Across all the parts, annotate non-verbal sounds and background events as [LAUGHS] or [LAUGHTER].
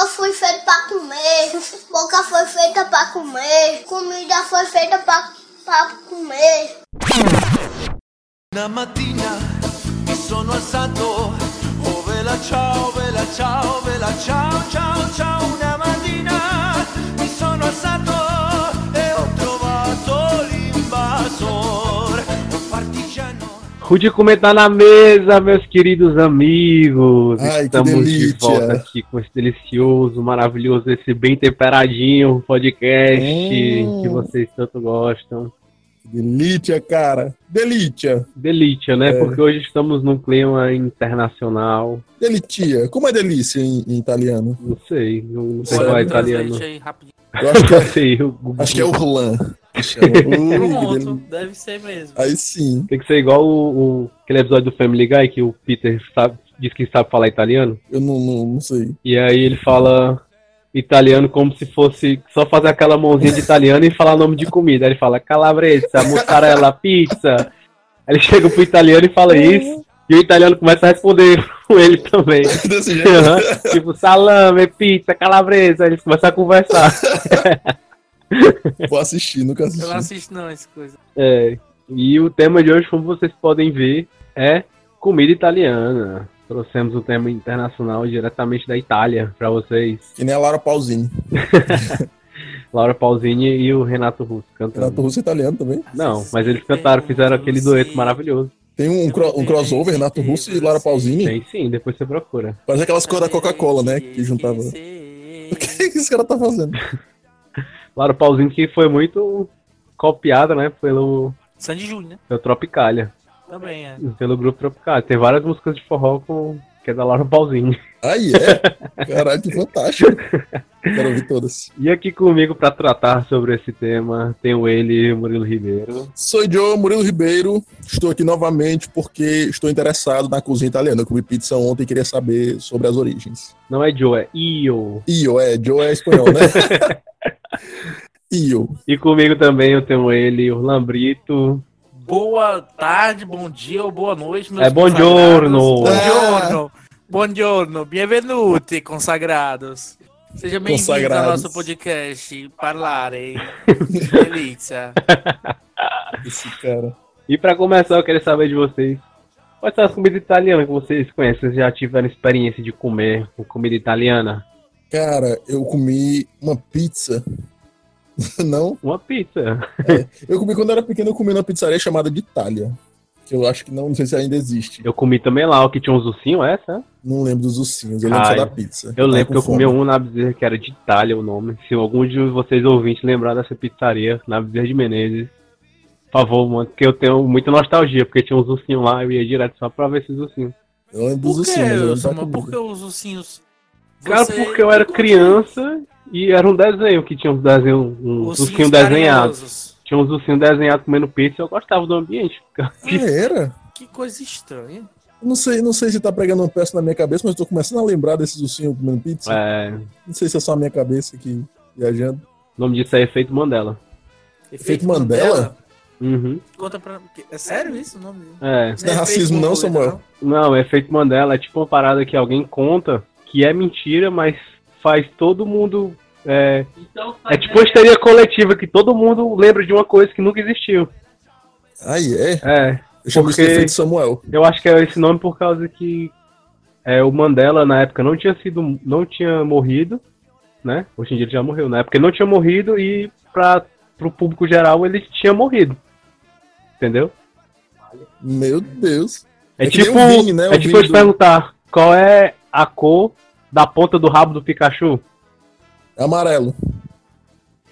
Boca foi feita pra comer. Boca foi feita pra comer. Comida foi feita pra comer. Una mattina mi sono alzato, oh vela ciao, vela ciao, vela ciao, ciao, ciao. Una mattina mi sono alzato Rude comer tá na mesa, meus queridos amigos. Ai, que Estamos de delícia. volta aqui com esse delicioso, maravilhoso, esse bem temperadinho podcast Hum. que vocês tanto gostam. Delícia, cara. Delícia. Delícia, né? É. Porque hoje estamos num clima internacional. Delitia. Como é delícia em, em italiano? Não sei, não, não sei Olha, falar me italiano. Aí rapidinho. Eu acho que é, [LAUGHS] o acho que é que. Ui, que [LAUGHS] Pronto, delícia. deve ser mesmo. Aí sim. Tem que ser igual o, o- aquele episódio do Family Guy que o Peter sabe, diz que sabe falar italiano. Eu não, não, não sei. E aí ele fala italiano como se fosse só fazer aquela mãozinha de italiano e falar nome de comida. Aí ele fala calabresa, mussarela, pizza. Aí ele chega pro italiano e fala isso. E o italiano começa a responder com ele também. [LAUGHS] Desse jeito. Aham. tipo, salame, pizza, calabresa. Aí eles começam a conversar. [LAUGHS] [LAUGHS] Vou assistir, nunca Eu assisti. não assisto não essa coisa. É. E o tema de hoje, como vocês podem ver, é comida italiana. Trouxemos um tema internacional diretamente da Itália pra vocês. Que nem a Laura Pausini. [LAUGHS] Laura Pausini e o Renato Russo cantando. Renato Russo é italiano também. Não, mas eles cantaram, fizeram aquele dueto maravilhoso. Tem um, cro- um crossover, Renato Russo e Laura Pausini. Tem sim, depois você procura. Parece aquelas cores da Coca-Cola, né? Que juntava. [LAUGHS] O que, que esse cara tá fazendo? Laura Pausini que foi muito copiada, né, pelo, Sandy Júnior, né? pelo Tropicália, Também é. pelo grupo Tropicália. Tem várias músicas de forró com, que é da Laura Pausini. Aí é. Caralho, que fantástico. Quero ouvir todas. E aqui comigo pra tratar sobre esse tema, tenho ele, Murilo Ribeiro. Sou Joe Murilo Ribeiro. Estou aqui novamente porque estou interessado na cozinha italiana. Eu comi pizza ontem e queria saber sobre as origens. Não é Joe, é Io. Io, é. Joe é espanhol, né? [LAUGHS] Io. E comigo também eu tenho ele, Orlan Brito. Boa tarde, bom dia ou boa noite, meus É buongiorno. consagrados. Buongiorno. Buongiorno. Benvenuti, consagrados. Sejam bem-vindos ao nosso podcast Parlare. [LAUGHS] Delícia. Esse cara. E pra começar, eu queria saber de vocês. Quais são as comidas italianas que vocês conhecem? Vocês já tiveram experiência de comer com comida italiana? Cara, eu comi uma pizza. [LAUGHS] Não? Uma pizza. [LAUGHS] Eu comi quando era pequeno, eu comi numa pizzaria chamada de Itália. Que eu acho que não, não sei se ainda existe. Eu comi também lá, o que tinha uns ursinhos, essa? Não lembro dos ursinhos, eu lembro só Ai, da pizza. Eu lembro que eu comi um na Bezerra que era de Itália o nome. Se algum de vocês ouvintes lembrar dessa pizzaria, na Bezerra de Menezes, por favor, mano, porque eu tenho muita nostalgia, porque tinha uns ursinhos lá, eu ia direto só pra ver esses ursinhos. Eu lembro dos ursinhos, mas eu Samuel? Por que os ursinhos? Cara, Você- porque eu era criança e era um desenho que tinha uns desenhos, uns Ursinhos ursinhos desenhados. carinhosos. Tinha uns ursinhos desenhados comendo pizza, eu gostava do ambiente. [LAUGHS] Era? Que coisa estranha. Eu Não sei, não sei se tá pregando uma peça na minha cabeça, mas eu tô começando a lembrar desses ursinhos comendo pizza. É, Não sei se é só a minha cabeça aqui viajando. o nome disso é Efeito Mandela. Efeito Mandela? Uhum. Conta pra. É sério isso o nome? É. Isso não é racismo, não, Samuel? Não, Efeito Mandela é tipo uma parada que alguém conta que é mentira, mas faz todo mundo. É, é tipo uma histeria coletiva que todo mundo lembra de uma coisa que nunca existiu. Aí é. É, Eu chamo isso de efeito Samuel. eu acho que é esse nome por causa que é, o Mandela na época não tinha sido. não tinha morrido, né? Hoje em dia ele já morreu. Na época ele não tinha morrido e para pro público geral ele tinha morrido. Entendeu? Meu Deus. É, É tipo, o Vini, né? O é tipo eu te perguntar qual é a cor da ponta do rabo do Pikachu? É amarelo.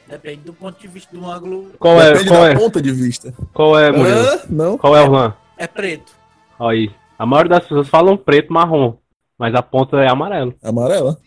Depende do ponto de vista do ângulo. Qual é, Depende qual da é, ponta de vista. qual é, Murilo? Hã? Não? Qual é o rã? É preto. Aí. A maioria das pessoas falam preto, marrom, mas a ponta é amarelo. Amarela?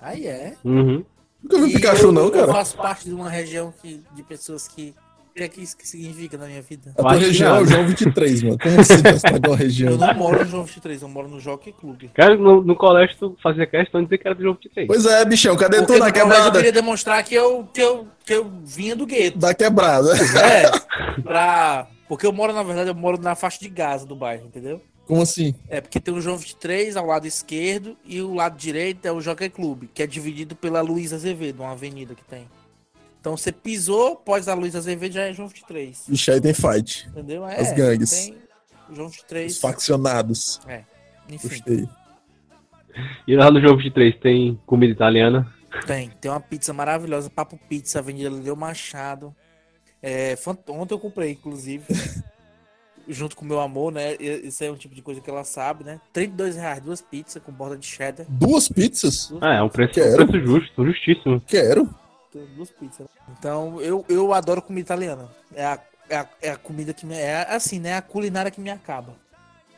Aí é. Uhum. Nunca vi E Pikachu, eu, não, Eu cara. faço parte de uma região que, de pessoas que. O que é que isso que significa na minha vida? A tua região é o. João 23, mano. Como assim você tá com uma Eu região? não moro no João 23, eu moro no Jockey Club. Cara, no, no colégio tu fazia questão de dizer que era do de três. Pois é, bichão, cadê Porque tu na colégio eu quebrada? queria demonstrar que eu, que, eu, que eu vinha do gueto. Da quebrada. É, [LAUGHS] pra... Porque eu moro, na verdade, eu moro na faixa de Gaza do bairro, entendeu? Como assim? É, porque tem o João 23 ao lado esquerdo e o lado direito é o Jockey Club, que é dividido pela Luiz Azevedo, uma avenida que tem. Então você pisou, pós a Luiz Azevedo já é João 23. Ixi, aí tem fight. Entendeu? É, As gangues. Tem João 23. Os faccionados. Enfim, Gostei. E lá no jogo de três tem comida italiana. tem. Tem uma pizza maravilhosa, Papo Pizza, Avenida Leo Machado. É, ontem eu comprei, inclusive. [LAUGHS] junto com o meu amor, né? Isso é um tipo de coisa que ela sabe, né? 32 reais, duas pizzas com borda de cheddar. Duas pizzas? Duas, Ah, é um preço, um preço justo, justíssimo. Quero. Duas pizzas. Então, eu, eu adoro comida italiana. É a, é a, é a comida que me. É assim, né? A culinária que me acaba.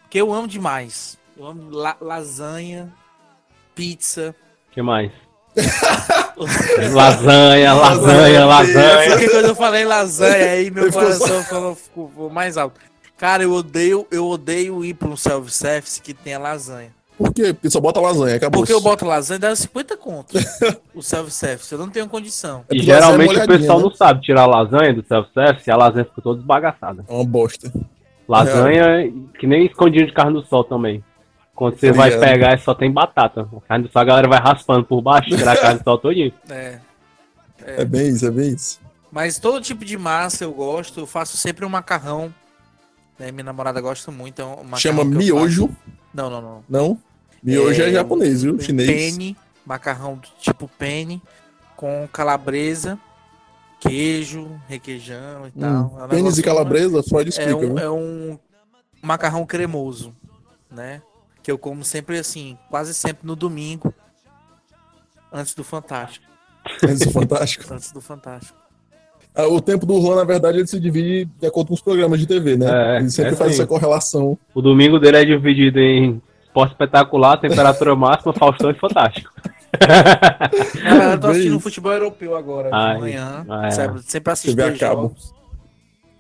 Porque eu amo demais. Eu amo la- lasanha, pizza. O que mais? [LAUGHS] lasanha, lasanha, lasanha. Porque quando eu falei lasanha, aí meu coração falou, ficou, ficou mais alto. Cara, eu odeio, eu odeio ir para um self-service que tenha lasanha. Por quê? Porque só bota lasanha, acabou. Porque eu boto lasanha, dá 50 conto. [LAUGHS] o self-service, eu não tenho condição. É E é geralmente o pessoal né? não sabe tirar a lasanha do self-service e a lasanha fica toda esbagaçada. É uma bosta. Lasanha, que nem escondidinho de carne do sol também. Quando você vai ligado. pegar, só tem batata. A carne do sol a galera vai raspando por baixo, [LAUGHS] tirar a carne do sol todinho. É. É bem isso, é bem isso. Mas todo tipo de massa eu gosto, eu faço sempre um macarrão. Né? Minha namorada gosta muito. É um macarrão Chama miojo. faço. Não, não, não. Não? Miojo é, É, japonês, viu? Chinês. Penne, macarrão do tipo penne, com calabresa, queijo, requeijão e tal. É um Hum. Pênis negócio- e calabresa, Freud É explica, um, viu? é um macarrão cremoso, né? Que eu como sempre assim, quase sempre no domingo, antes do Fantástico. Isso é fantástico. Antes do Fantástico. [LAUGHS] Ah, O tempo do Juan, na verdade, ele se divide de acordo com os programas de TV, né? É, ele sempre é faz assim. essa correlação. O domingo dele é dividido em esporte espetacular, temperatura [LAUGHS] máxima, Faustão e Fantástico. Ah, eu tô assistindo futebol europeu agora, Ai, de manhã. Sempre, sempre assisto TV a dois cabo. jogos.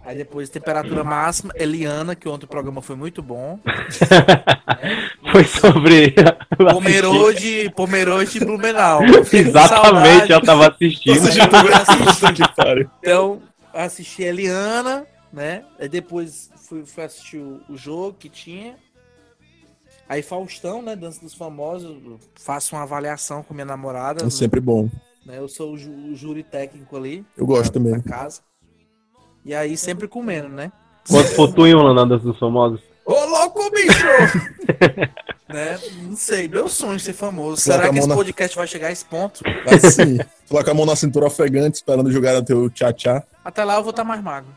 Aí depois temperatura máxima, Eliana, que ontem o programa foi muito bom. [LAUGHS] Foi sobre. [LAUGHS] Pomerode, Pomerode e Blumenau. [LAUGHS] Exatamente, eu tava assistindo. Então, assisti a Eliana, né? Aí depois fui, fui assistir o, o jogo que tinha. Aí Faustão, né? Dança dos Famosos. Faço uma avaliação com minha namorada. É sempre bom. né? Eu sou o, júri técnico ali. Eu gosto da, também. da casa. E aí sempre comendo, né? Quando for tu em Holanda dos famosos. Ô, louco, bicho! [LAUGHS] né? Não sei, meu sonho ser famoso. Coloca Será que esse na- podcast vai chegar a esse ponto? Assim, [LAUGHS] coloca a mão na cintura ofegante, esperando jogar no teu tchá-tchá. Até lá eu vou estar mais magro.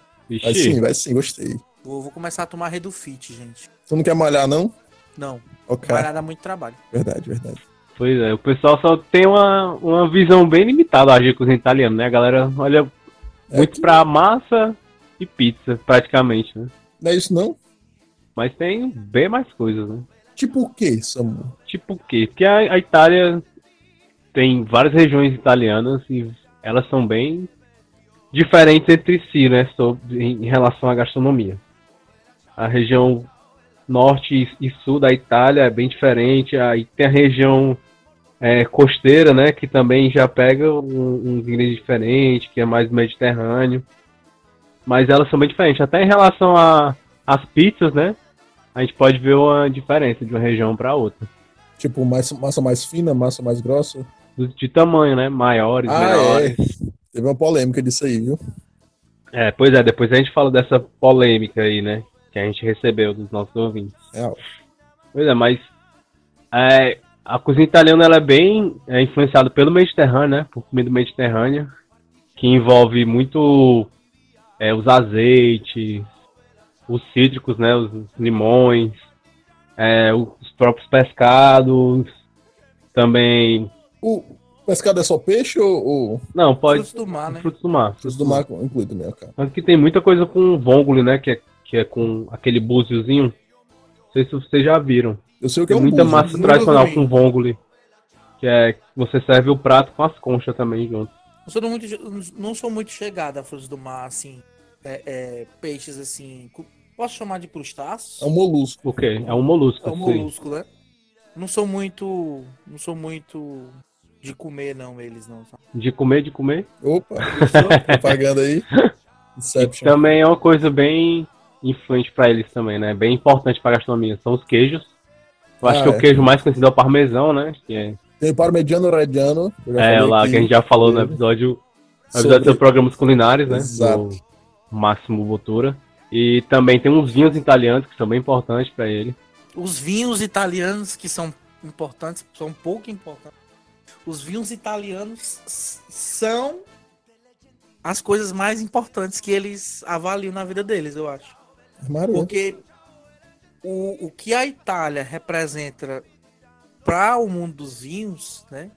Vai sim, vai sim, gostei. Vou, vou começar a tomar Redufit, gente. Você não quer malhar, não? Não, Ok. vai dar muito trabalho. Verdade, verdade. Pois é, o pessoal só tem uma, uma visão bem limitada a agir com os italianos, né? A galera olha muito que- pra massa e pizza, praticamente, né? Não é isso, não? Mas tem bem mais coisas, né? Tipo o quê, Samu? Tipo o quê? Porque a, a Itália tem várias regiões italianas e elas são bem diferentes entre si, né? Sobre, em relação à gastronomia. A região norte e, e sul da Itália é bem diferente. Aí tem a região é, costeira, né? Que também já pega um, um ingrediente diferente, que é mais mediterrâneo. Mas elas são bem diferentes. Até em relação às pizzas, né? A gente pode ver uma diferença de uma região para outra. Tipo, mais, massa mais fina, massa mais grossa? Do- de tamanho, né? Maiores, Ah, menores. Teve uma polêmica disso aí, viu? É. pois é, depois a gente fala dessa polêmica aí, né? Que a gente recebeu dos nossos ouvintes. É, Pois é, mas é, a cozinha italiana ela é bem é, influenciada pelo Mediterrâneo, né? Por comida mediterrânea, que envolve muito é, os azeites, os cítricos, né? Os limões, é, os próprios pescados, também. O pescado é só peixe ou, ou Não, pode. Frutos do mar, né? Frutos do mar. frutos do mar inclui também, cara? Tanto que tem muita coisa com vongole, né? Que é, que é com aquele búziozinho. Não sei se vocês já viram. Eu sei o que é Tem um muita massa nunca tradicional com vongole. Que é você serve o prato com as conchas também junto. Não sou muito, não sou muito chegada a frutos do mar, assim. é, é, peixes assim. Posso chamar de crustáceos? É um molusco. O quê? É um molusco. É um sim. molusco, né? Não sou muito. Não sou muito de comer, não, eles não. De comer, de comer. Opa, [LAUGHS] propaganda aí. Inception. Também é uma coisa bem influente pra eles também, né? Bem importante pra gastronomia. São os queijos. Eu acho Ah, que é. o queijo mais conhecido é o parmesão, né? Que é, Tem o parmegiano reggiano. é lá que a gente já falou no episódio, no episódio sobre- programas culinários, né? Exato. Do Máximo Botura. E também tem uns vinhos italianos que são bem importantes pra ele. Os vinhos italianos que são importantes, são pouco importantes. Os vinhos italianos são as coisas mais importantes que eles avaliam na vida deles, eu acho. Maria. Porque o, o que a Itália representa para o mundo dos vinhos, né?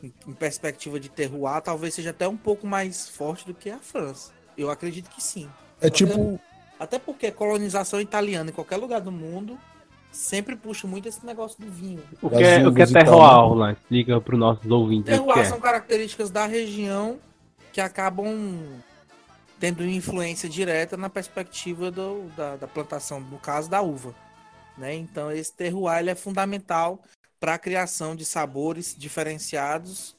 Em, em perspectiva de terroir, talvez seja até um pouco mais forte do que a França. Eu acredito que sim. É tipo. Até porque a colonização italiana em qualquer lugar do mundo sempre puxa muito esse negócio do vinho. O que é, o que é terroir, lá? Explica pros nossos ouvintes Terroir é. são características da região que acabam tendo influência direta na perspectiva do- da, da plantação, no caso da uva. Né? Então esse terroir ele é fundamental para a criação de sabores diferenciados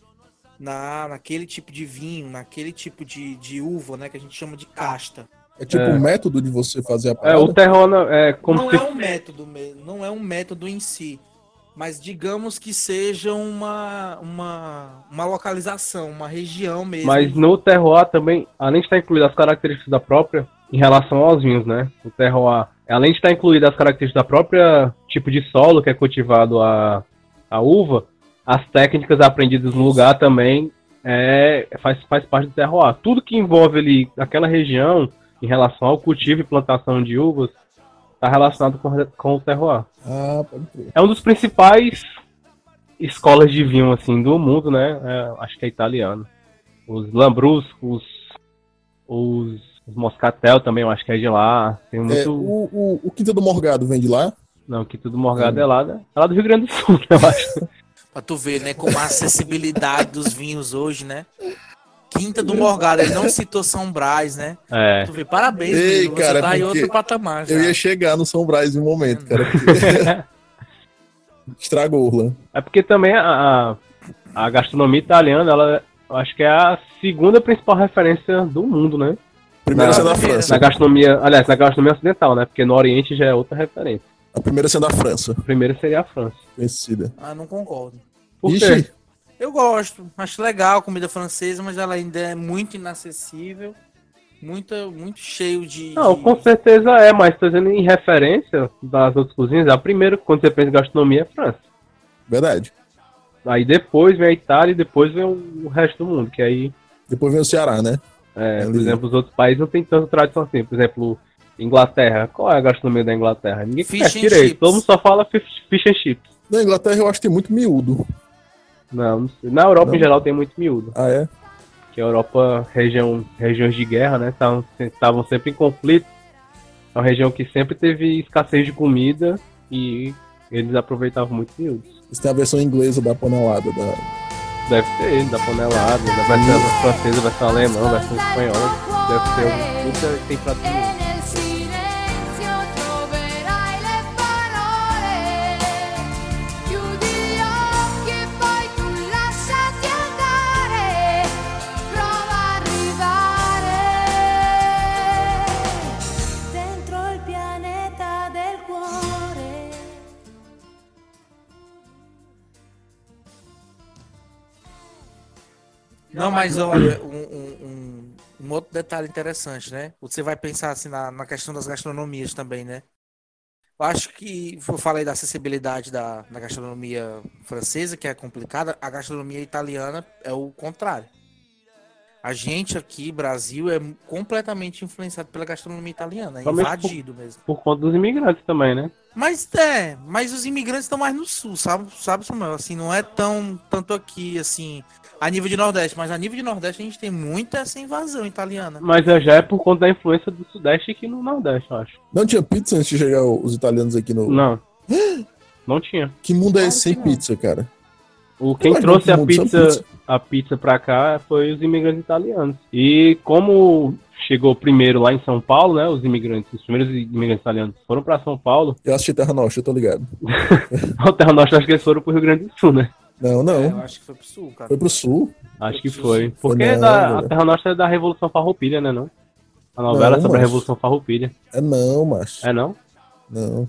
na, naquele tipo de vinho, naquele tipo de, de uva, né? Que a gente chama de casta. É tipo É. o método de você fazer a É, parada. o terroir não- é como não se é um método mesmo, não é um método em si, mas digamos que seja uma, uma, uma localização, uma região mesmo. Mas no terroir também, além de estar incluído as características da própria, em relação aos vinhos, né? O terroir, além de estar incluído as características da própria tipo de solo que é cultivado a, a uva, as técnicas aprendidas no lugar também é, faz, faz parte do terroir. Tudo que envolve ali aquela região em relação ao cultivo e plantação de uvas está relacionado com, com o terroir. Ah, pode crer. É um dos principais escolas de vinho assim do mundo, né? É, acho que é italiano. Os Lambruscos, os, os Moscatel também, eu acho que é de lá. Tem É, muito. o, o, o Quinta do Morgado vem de lá? Não, que tudo morgado é lá, né? É lá do Rio Grande do Sul, [LAUGHS] eu acho. Pra tu ver, né, como a acessibilidade dos vinhos hoje, né? Quinta do Morgado, ele não citou São Brás, né? É. Tu vê, parabéns, Ei, menino, você cara, tá em outro patamar já. Eu ia chegar no São Brás em um momento, cara. [LAUGHS] porque- Estragou, Orlan. É porque também a, a- a gastronomia italiana, ela eu acho que é a segunda principal referência do mundo, né? Primeira Na- sendo a primeira. França. Na gastronomia, aliás, na gastronomia ocidental, né? Porque no Oriente já é outra referência. A primeira sendo a França. A primeira seria a França. Conhecida. Ah, não concordo. Por quê? Ixi, Eu gosto, acho legal a comida francesa, mas ela ainda é muito inacessível, muito, muito cheio de. Não, de- com certeza é, mas tô dizendo em referência das outras cozinhas, a primeira, quando você pensa em gastronomia, é a França. verdade. Aí depois vem a Itália e depois vem o o resto do mundo, que aí, Depois vem o Ceará, né? É, por Ali. exemplo, os outros países não tem tanta tradição assim. Por exemplo, Inglaterra. Qual é a gastronomia da Inglaterra? Ninguém Fish conhece and direito. chips. Todo mundo só fala fish, and chips. Na Inglaterra eu acho que tem muito miúdo. Não, não sei. Na Europa Não? em geral tem muito miúdo. Ah, é? Que a Europa, região, regiões de guerra, né? Estavam estavam sempre em conflito. É uma região que sempre teve escassez de comida e eles aproveitavam muito miúdos. Isso tem a versão inglesa da panelada. Da... Deve ter, da panelada, da versão francesa, versão alemã, versão espanhola. Deve ter muita tem prato Não, mas olha, um, um- um- outro detalhe interessante, né? Você vai pensar assim na, na questão das gastronomias também, né? Eu acho que eu falei da acessibilidade da, da gastronomia francesa, que é complicada, a gastronomia italiana é o contrário. A gente aqui, Brasil, é completamente influenciado pela gastronomia italiana, é Somente invadido mesmo. Por conta dos imigrantes também, né? Mas é, mas os imigrantes estão mais no sul, sabe, sabe, Samuel? Assim, não é tão tanto aqui, assim, a nível de Nordeste, mas a nível de Nordeste a gente tem muita essa invasão italiana. Mas é- já é por conta da influência do Sudeste aqui no Nordeste, eu acho. Não tinha pizza antes de chegar os italianos aqui no. Não. [GASPS] Não tinha. Que mundo é Claro esse sem pizza, cara? O quem Ué, trouxe não, a pizza, pizza. a pizza pra cá foi os imigrantes italianos. E como chegou primeiro lá em São Paulo, né? Os imigrantes, os primeiros imigrantes italianos foram pra São Paulo. Eu assisti Terra Nostra, eu tô ligado. [LAUGHS] O Terra Nostra acho que eles foram pro Rio Grande do Sul, né? Não, não. É, eu acho que foi pro sul, cara. Foi pro sul. Acho que Foi Porque Foi é da, não, a Terra Nostra é da Revolução Farroupilha, né? Não? A novela Não, sobre a mas- Revolução Farroupilha. É não, macho. É não? Não.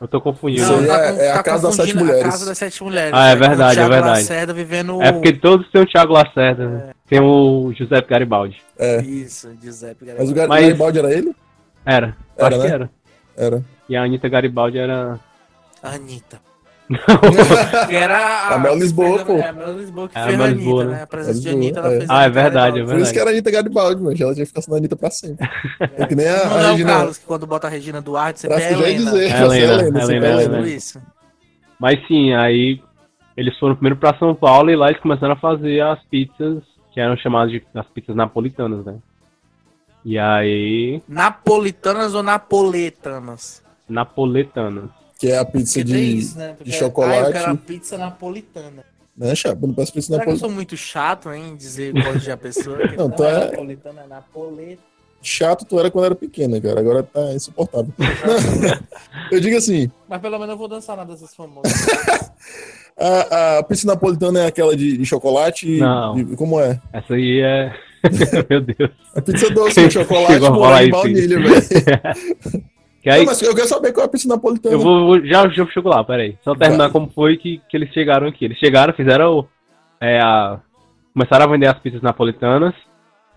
Eu tô confundindo. Aí tá é- com- é a tá Casa das Sete Mulheres. A Casa das Sete Mulheres. Ah, é né? Verdade, é verdade. Lacerda vivendo É porque todos têm o Thiago Lacerda, né? Tem o Giuseppe Garibaldi. Isso, Giuseppe Mas o Garibaldi. Gar- Mas- Garibaldi era ele? Era. Eu Era, acho que né? era. Era. E a Anitta Garibaldi era. Anitta. Que [LAUGHS] era A Mel Lisboa, pô. É, a Mel Lisboa que É, a fez a Lisboa, Anitta, né? né? A presença de Lisboa, Anitta, ela é. fez Ah, é verdade, é Garibaldi. Por isso que era a Anitta Garibaldi, mas ela tinha que ficar sendo Anitta pra sempre. [LAUGHS] É que nem a, Não a Regina. Carlos que quando bota a Regina Duarte, você pega Helena. dizer, É você é Helena, Helena, você Helena, é Helena. Helena. Isso. Mas sim, aí eles foram primeiro pra São Paulo e lá eles começaram a fazer as pizzas que eram chamadas de as pizzas napolitanas, né? E aí. Napolitanas ou napoletanas? Napoletanas. Que é a pizza de, isso, né? De chocolate. Ah, eu quero a pizza napolitana. Né, chapa? Não peço pizza Será que eu napolitana. sou muito chato, hein? Dizer corrigir a pessoa. Não, não tu é é- napolitana, é napoleta. Chato tu era quando era pequena, cara. Agora tá insuportável. [LAUGHS] eu digo assim, Mas pelo menos eu vou dançar nada dessas famosas. [LAUGHS] a, a pizza napolitana é aquela de, de chocolate? Não. de- como é? Essa aí é. [LAUGHS] Meu Deus. A pizza doce de chocolate, morango e baunilha, velho. Que aí, Não, mas eu quero saber qual é a pizza napolitana. eu vou, vou- já, já chego lá, peraí. Só terminar Vai. como foi que, que eles chegaram aqui. Eles chegaram, fizeram. É, a, começaram a vender as pizzas napolitanas.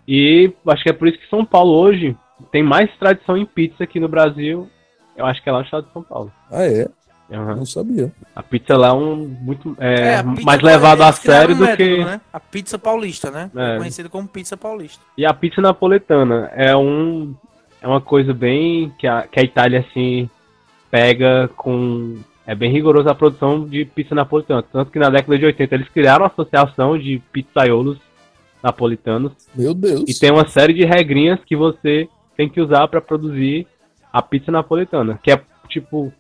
E acho que é por isso que São Paulo hoje tem mais tradição em pizza aqui no Brasil. Eu acho que é lá no estado de São Paulo. Ah, é? Aham. Não sabia. A pizza lá é um muito é, a pizza mais levado a criaram sério do método, que Né? A pizza paulista, né? É. É. Conhecida como pizza paulista. e a pizza napoletana é um é uma coisa bem que a, que a Itália assim pega com é bem rigorosa a produção de pizza napolitana, tanto que na década de 80 eles criaram uma associação de pizzaiolos napolitanos Meu Deus. e tem uma série de regrinhas que você tem que usar para produzir a pizza napolitana, que é tipo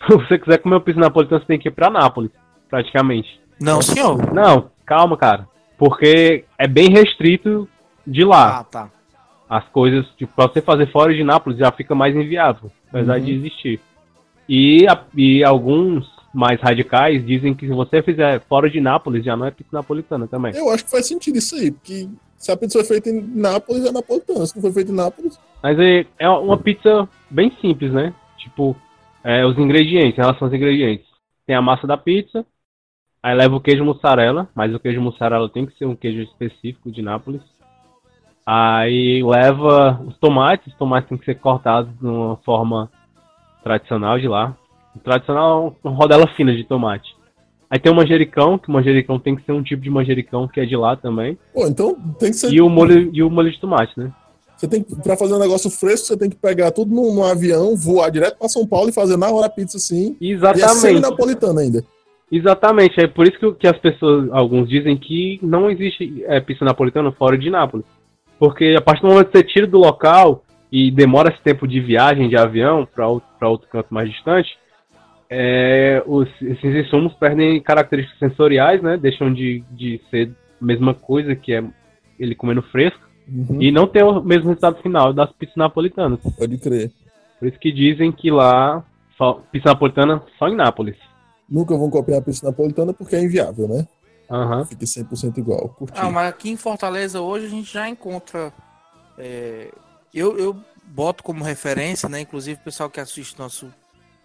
[LAUGHS] se você quiser comer uma pizza napolitana você tem que ir para Nápoles, praticamente. Não, senhor. Não, calma, cara. Porque é bem restrito de lá. Ah, tá. As coisas, tipo, pra você fazer fora de Nápoles já fica mais inviável, apesar Uhum. de existir. E, a- e alguns mais radicais dizem que se você fizer fora de Nápoles já não é pizza napolitana também. Eu acho que faz sentido isso aí, porque se a pizza foi feita em Nápoles, é napolitana. Se não foi feita em Nápoles, Mas é, é uma pizza bem simples, né? Tipo, é, os ingredientes, em relação aos ingredientes. Tem a massa da pizza, aí leva o queijo mussarela, mas o queijo mussarela tem que ser um queijo específico de Nápoles. Aí leva os tomates, os tomates têm que ser cortados de uma forma tradicional de lá. O tradicional é uma rodela fina de tomate. Aí tem o manjericão, que o manjericão tem que ser um tipo de manjericão que é de lá também. pô, então tem que ser. E o molho, e o molho de tomate, né? Você tem que, pra fazer um negócio fresco, você tem que pegar tudo num, num avião, voar direto pra São Paulo e fazer na hora a pizza assim. E é Exatamente. semi-napolitana ainda. Exatamente, é por isso que, que as pessoas, alguns dizem que não existe é, pizza napolitana fora de Nápoles. Porque a partir do momento que você tira do local e demora esse tempo de viagem de avião para outro, pra outro canto mais distante, é, os, esses insumos perdem características sensoriais, né? Deixam de, de ser a mesma coisa que é ele comendo fresco Uhum, e não tem o mesmo resultado final das pizzas napolitanas. Pode crer. Por isso que dizem que lá só, pizza napolitana só em Nápoles. Nunca vão copiar a pizza napolitana porque é inviável, né? Aham. Fica 100% igual. Curti. Ah, mas aqui em Fortaleza hoje a gente já encontra. é, eu, eu boto como referência, né? Inclusive o pessoal que assiste nosso,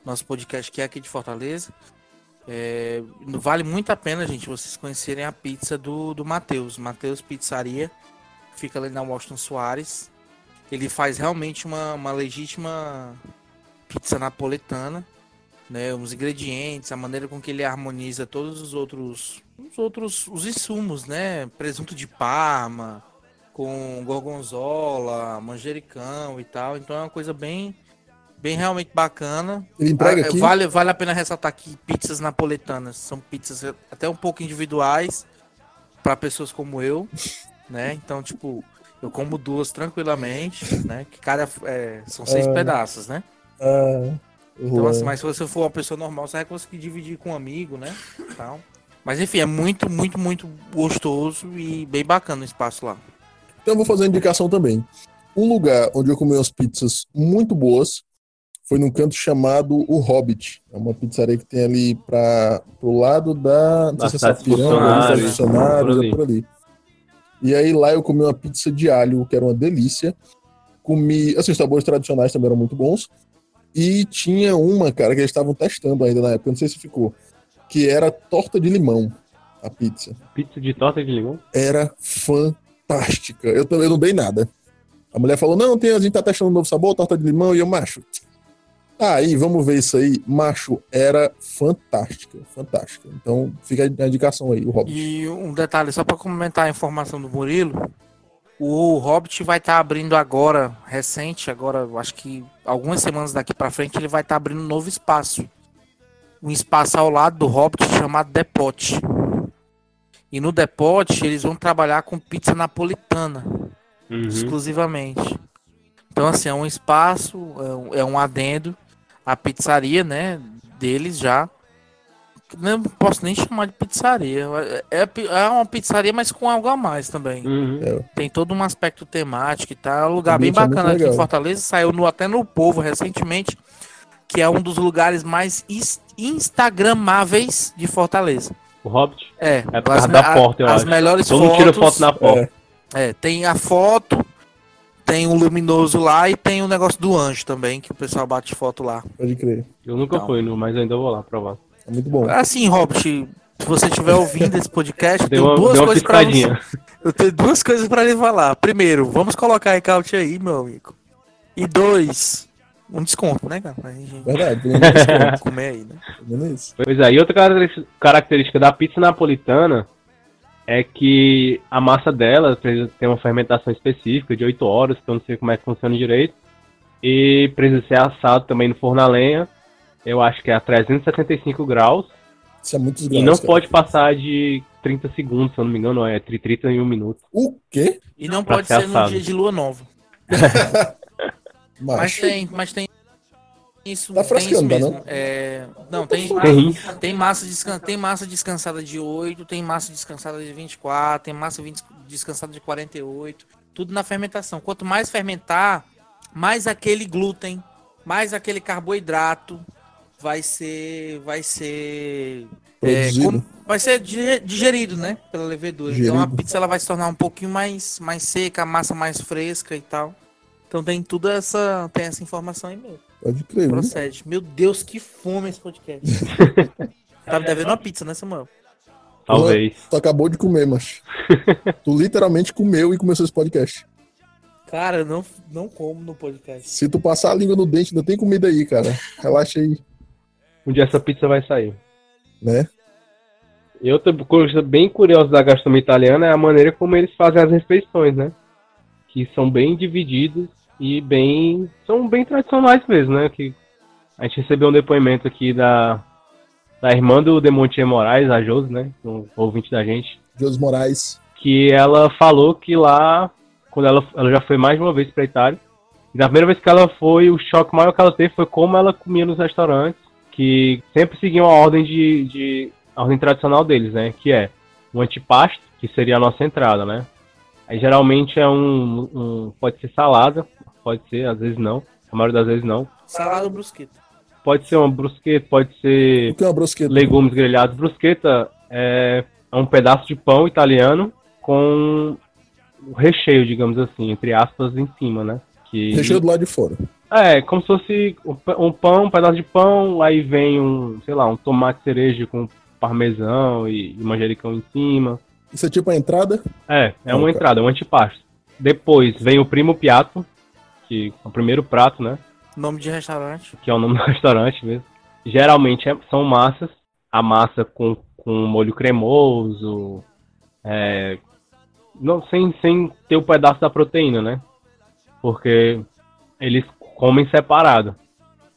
nosso podcast que é aqui de Fortaleza. é, vale muito a pena, gente, vocês conhecerem a pizza do, do Matheus. Matheus Pizzaria. Fica ali na Washington Soares. Ele faz realmente uma, uma legítima pizza napoletana. Né, os ingredientes, a maneira com que ele harmoniza todos os outros os outros os insumos, né? Presunto de Parma, com gorgonzola, manjericão e tal. Então é uma coisa bem bem realmente bacana. Ele entrega Ah, aqui. Vale, vale a pena ressaltar que pizzas napoletanas são pizzas até um pouco individuais para pessoas como eu, né? Então, tipo, eu como duas tranquilamente, né? Que cada é, são seis Ah. pedaços, né? Ah, Então, assim, mas se você for uma pessoa normal, você vai conseguir dividir com um amigo, né? Tal. Mas enfim, é muito, muito, muito gostoso e bem bacana o espaço lá. Então eu vou fazer uma indicação também. Um lugar onde eu comi umas pizzas muito boas foi num canto chamado O Hobbit. É uma pizzaria que tem ali para pro lado da. Não Da sei se é Sapiranga, da funcionários, é por ali. E aí lá eu comi uma pizza de alho, que era uma delícia, Comi, assim, os sabores tradicionais também eram muito bons. E tinha uma, cara, que eles estavam testando ainda na época, não sei se ficou, que era torta de limão, a pizza. Pizza de torta de limão? Era fantástica. Eu, também não dei nada. A mulher falou: não, tem, a gente tá testando um novo sabor, torta de limão, e eu, macho. Aí, vamos ver isso aí. Macho, era fantástica, fantástica. Então, fica a indicação aí, o Hobbit. E um detalhe, só para comentar a informação do Murilo, o Hobbit vai estar abrindo agora, recente, agora, eu acho que algumas semanas daqui para frente, ele vai estar abrindo um novo espaço. Um espaço ao lado do Hobbit chamado Depote. E no Depote eles vão trabalhar com pizza napolitana, Uhum. exclusivamente. Então, assim, é um espaço, é um, é um adendo à pizzaria, né, deles já. Não posso nem chamar de pizzaria. É, é uma pizzaria, mas com algo a mais também. Uhum. Tem todo um aspecto temático e tal. É um lugar bem é bacana aqui em. Fortaleza. Saiu no, até no Povo recentemente, que é um dos lugares mais is- instagramáveis de Fortaleza. O Hobbit? É, É por causa da porta, eu as acho. melhores Todo mundo fotos. tira foto na porta. É, É, tem a foto, tem o luminoso lá e tem o negócio do anjo também, que o pessoal bate foto lá. pode crer. Eu nunca Então. fui, no- mas eu ainda vou lá provar. É muito bom. Assim, Robert, se você estiver ouvindo esse podcast, eu tenho uma, duas coisas pra piscadinha. Eu tenho duas coisas pra lhe falar. Primeiro, vamos colocar recalque aí, meu amigo. E dois, um desconto, né, cara? Gente Verdade, pelo menos isso. comer aí, né? Pois é, e outra característica- característica da pizza napolitana é que a massa dela precisa ter uma fermentação específica de 8 horas, que eu não sei como é que funciona direito. E precisa ser assado também no forno a lenha. Eu acho que é a 375 graus. Isso é muitos E graus. não cara. pode passar de 30 segundos, se eu não me engano, é entre 30 e 1 minuto. O quê? E não Pra pode ser ser no assado. dia de lua nova. Mas Macho. tem, mas tem isso. Tá tem isso tá, mesmo. não? É, não, tem, Tem. tem, massa descan, tem massa descansada de 8, tem massa descansada de 24, tem massa 20 descansada de 48. Tudo na fermentação. Quanto mais fermentar, mais aquele glúten, mais aquele carboidrato vai ser. Vai ser. é, como- vai ser di- digerido, né? Pela levedura. Então a Digerido. pizza ela vai se tornar um pouquinho mais, mais seca, a massa mais fresca e tal. Então tem tudo essa. Tem essa informação aí mesmo. Pode crer. viu? Procede. Meu Deus, que fome esse podcast. [LAUGHS] tá me devendo uma pizza, né, Samuel? Talvez. Tu acabou de comer, macho. [LAUGHS] tu literalmente comeu e começou esse podcast. Cara, eu não, não como no podcast. Se tu passar a língua no dente, ainda tem comida aí, cara. Relaxa aí, Um dia essa pizza vai sair. né? E outra coisa bem curiosa da gastronomia italiana é a maneira como eles fazem as refeições, né? Que são bem divididos e bem. são bem tradicionais mesmo, né? Que a gente recebeu um depoimento aqui da, da irmã do Demontier Moraes, a Josi, né? Um ouvinte da gente. Deus Moraes. Que ela falou que lá, quando ela, ela já foi mais de uma vez pra Itália, e na primeira vez que ela foi, o choque maior que ela teve foi como ela comia nos restaurantes, que sempre seguiam a ordem de, de a ordem tradicional deles, né? Que é o antipasto, que seria a nossa entrada, né? Aí geralmente é um, um- pode ser salada, pode ser, às vezes não, a maioria das vezes não. Salada brusqueta. Pode ser uma brusqueta, pode ser O que é uma brusqueta? legumes grelhados. Brusqueta é, é um pedaço de pão italiano com o recheio, digamos assim, entre aspas, em cima, né? Que Recheio do lado de fora. É, como se fosse um pão, um pedaço de pão, aí vem um, sei lá, um tomate cereja com parmesão e, e manjericão em cima. Isso é tipo a entrada? É, é Ah, uma tá. entrada, é um antipasto. Depois vem o primo piatto, que é o primeiro prato, né? Nome de restaurante. que é o nome do [LAUGHS] restaurante mesmo. Geralmente é- são massas, a massa com, com molho cremoso, é, não, sem, sem ter o pedaço da proteína, né? Porque eles comem separado.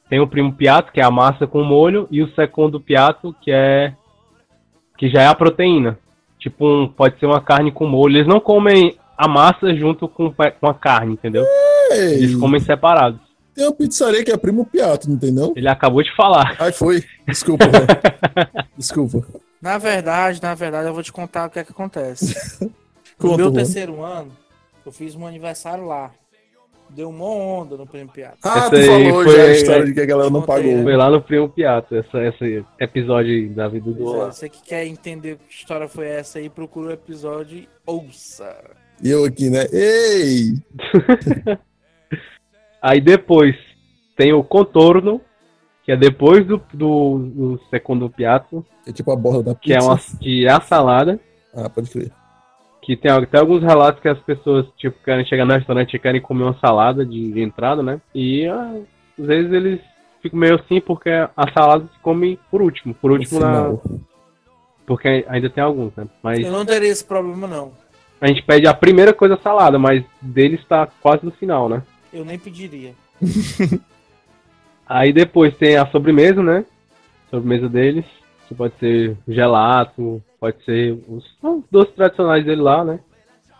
Tem o primo piatto, que é a massa com molho, e o segundo piatto, que é que já é a proteína. Tipo, um, pode ser uma carne com molho. Eles não comem a massa junto com, com a carne, entendeu? Ei, Eles comem separados. tem uma pizzaria que é Primo Piato, não tem não? Ele acabou de falar. Ai, foi. Desculpa. [LAUGHS] Desculpa. Na verdade, na verdade, eu vou te contar o que é que acontece. [LAUGHS] No Conta, meu terceiro ano, eu fiz um aniversário lá. Deu uma onda no Prêmio Piada. Ah, Essa tu aí falou foi- já a história de que a galera não pagou. Foi lá no Primo Piato, essa, esse episódio aí da vida do Pois é, Olá. Você que quer entender que história foi essa aí, procura o episódio e ouça. E eu aqui, né? Ei! [LAUGHS] Aí depois tem o contorno, que é depois do, do, do segundo piatto, É tipo a borda da que é, pizza. uma, que é a salada. Ah, pode crer. Que tem até alguns relatos que as pessoas, tipo, querem chegar no restaurante e querem comer uma salada de, de entrada, né? E ah, às vezes eles ficam meio assim porque a salada se come por último. Por último, na, porque ainda tem alguns, né? Mas Eu não teria esse problema, não. a gente pede a primeira coisa salada, mas deles tá quase no final, né? Eu nem pediria. [LAUGHS] Aí depois tem a sobremesa, né? Sobremesa deles. Que pode ser gelato, pode ser os, os doces tradicionais dele lá, né?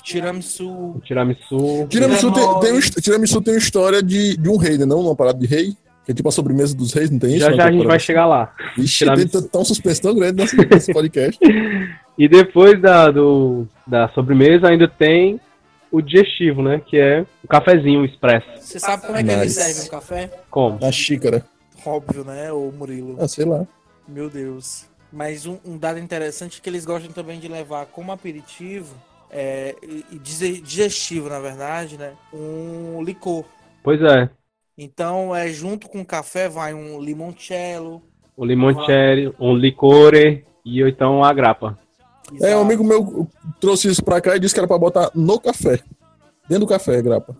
Tiramisu. O tiramisu. Tiramisu tem, tem, um, tiramisu tem uma história de, de um rei, né? Não uma parada de rei. Que é tipo a sobremesa dos reis, não tem isso? Já Não, já a gente vai chegar lá. Ixi, tem tiramisu. t- tá suspense tão grande nesse, nesse podcast. [LAUGHS] E depois da, do, da sobremesa ainda tem o digestivo, né? Que é o cafezinho expresso. Você sabe como é que Nice. servem o café? Como? Na xícara. Óbvio, né, ô Murilo? Ah, sei lá. Meu Deus. Mas um, um dado interessante é que eles gostam também de levar como aperitivo é, e e digestivo, na verdade, né? Um licor. Pois é. Então, é junto com o café vai um limoncello. O limoncello, um licore e ou então a grapa. É, um amigo meu trouxe isso pra cá e disse que era pra botar no café. Dentro do café, grapa.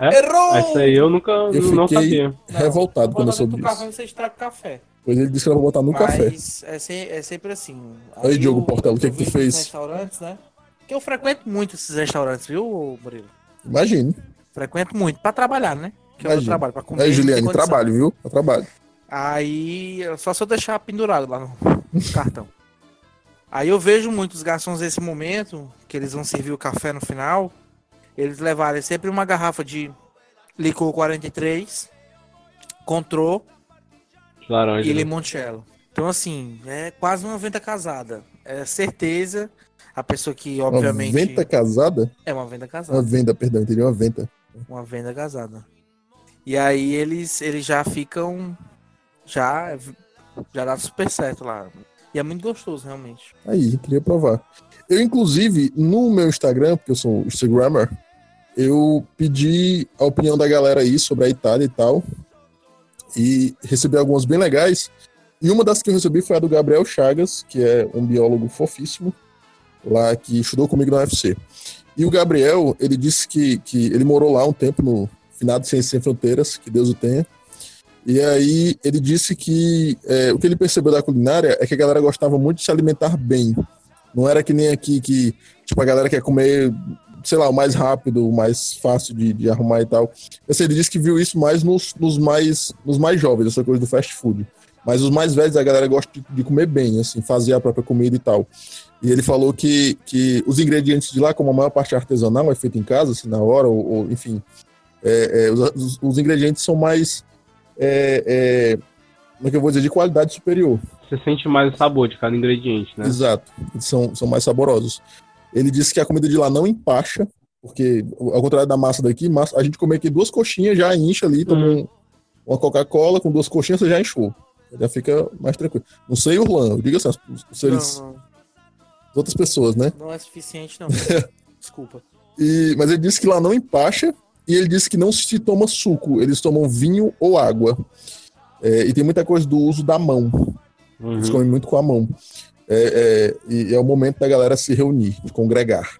Errou! Essa aí eu nunca Eu não fiquei sabia. revoltado quando eu soube do café, isso. você estraga o café. Pois ele disse que era pra botar no café. Mas é, se- é sempre assim. Aí, Diogo eu- Portela, o que eu é que tu fez? restaurantes, né? Porque eu frequento muito esses restaurantes, viu, Murilo? Imagine. Frequento muito. Pra trabalhar, né? Que eu Imagina. trabalho pra comer. Aí, não Juliane, trabalho, viu? Eu trabalho. Aí, só se eu deixar pendurado lá no [LAUGHS] cartão. Aí eu vejo muitos garçons nesse momento, que eles vão servir o café no final, eles levarem sempre uma garrafa de licor 43, contrô Laranja. e né? limoncello. Então, assim, é quase uma venda casada. É certeza, a pessoa que, obviamente... Uma venda casada? É uma venda Uma casada. venda, perdão, entendi. Uma venda. Uma venda casada. E aí eles, eles já ficam. Já, já dá super certo lá. E é muito gostoso, realmente. Aí, queria provar. Eu, inclusive, no meu Instagram, porque eu sou Instagrammer, eu pedi a opinião da galera aí sobre a Itália e tal. E recebi algumas bem legais. E uma das que eu recebi foi a do Gabriel Chagas, que é um biólogo fofíssimo, lá que estudou comigo na UFC. E o Gabriel, ele disse que, que ele morou lá um tempo no finado Ciências Sem Fronteiras, que Deus o tenha. E aí ele disse que é, o que ele percebeu da culinária é que a galera gostava muito de se alimentar bem. Não era que nem aqui que, tipo, a galera quer comer, sei lá, o mais rápido, o mais fácil de, de arrumar e tal. Assim, ele disse que viu isso mais nos, nos, mais, nos mais jovens, essa coisa do fast food. Mas os mais velhos, a galera gosta de, de comer bem, assim, fazer a própria comida e tal. E ele falou que, que os ingredientes de lá, como a maior parte é artesanal, é feito em casa, assim, na hora, ou, ou, enfim, é, é, os, os- os ingredientes são mais, é, é, como é que eu vou dizer, de qualidade superior. Você sente mais o sabor de cada ingrediente, né? Exato. Eles são, são mais saborosos. Ele disse que a comida de lá não empacha, porque, ao contrário da massa daqui, massa, a gente come aqui duas coxinhas, já incha ali, toma um- uma Coca-Cola com duas coxinhas, você já inchou. Já fica mais tranquilo. Não sei, Urlan, eu digo assim, os, os seres, Não, não, as outras pessoas, né? não é suficiente, não. [LAUGHS] Desculpa. E, mas ele disse que lá não empacha, e ele disse que não se toma suco, eles tomam vinho ou água. É, e tem muita coisa do uso da mão. Eles Uhum. comem muito com a mão. É, é, e é o momento da galera se reunir, de congregar.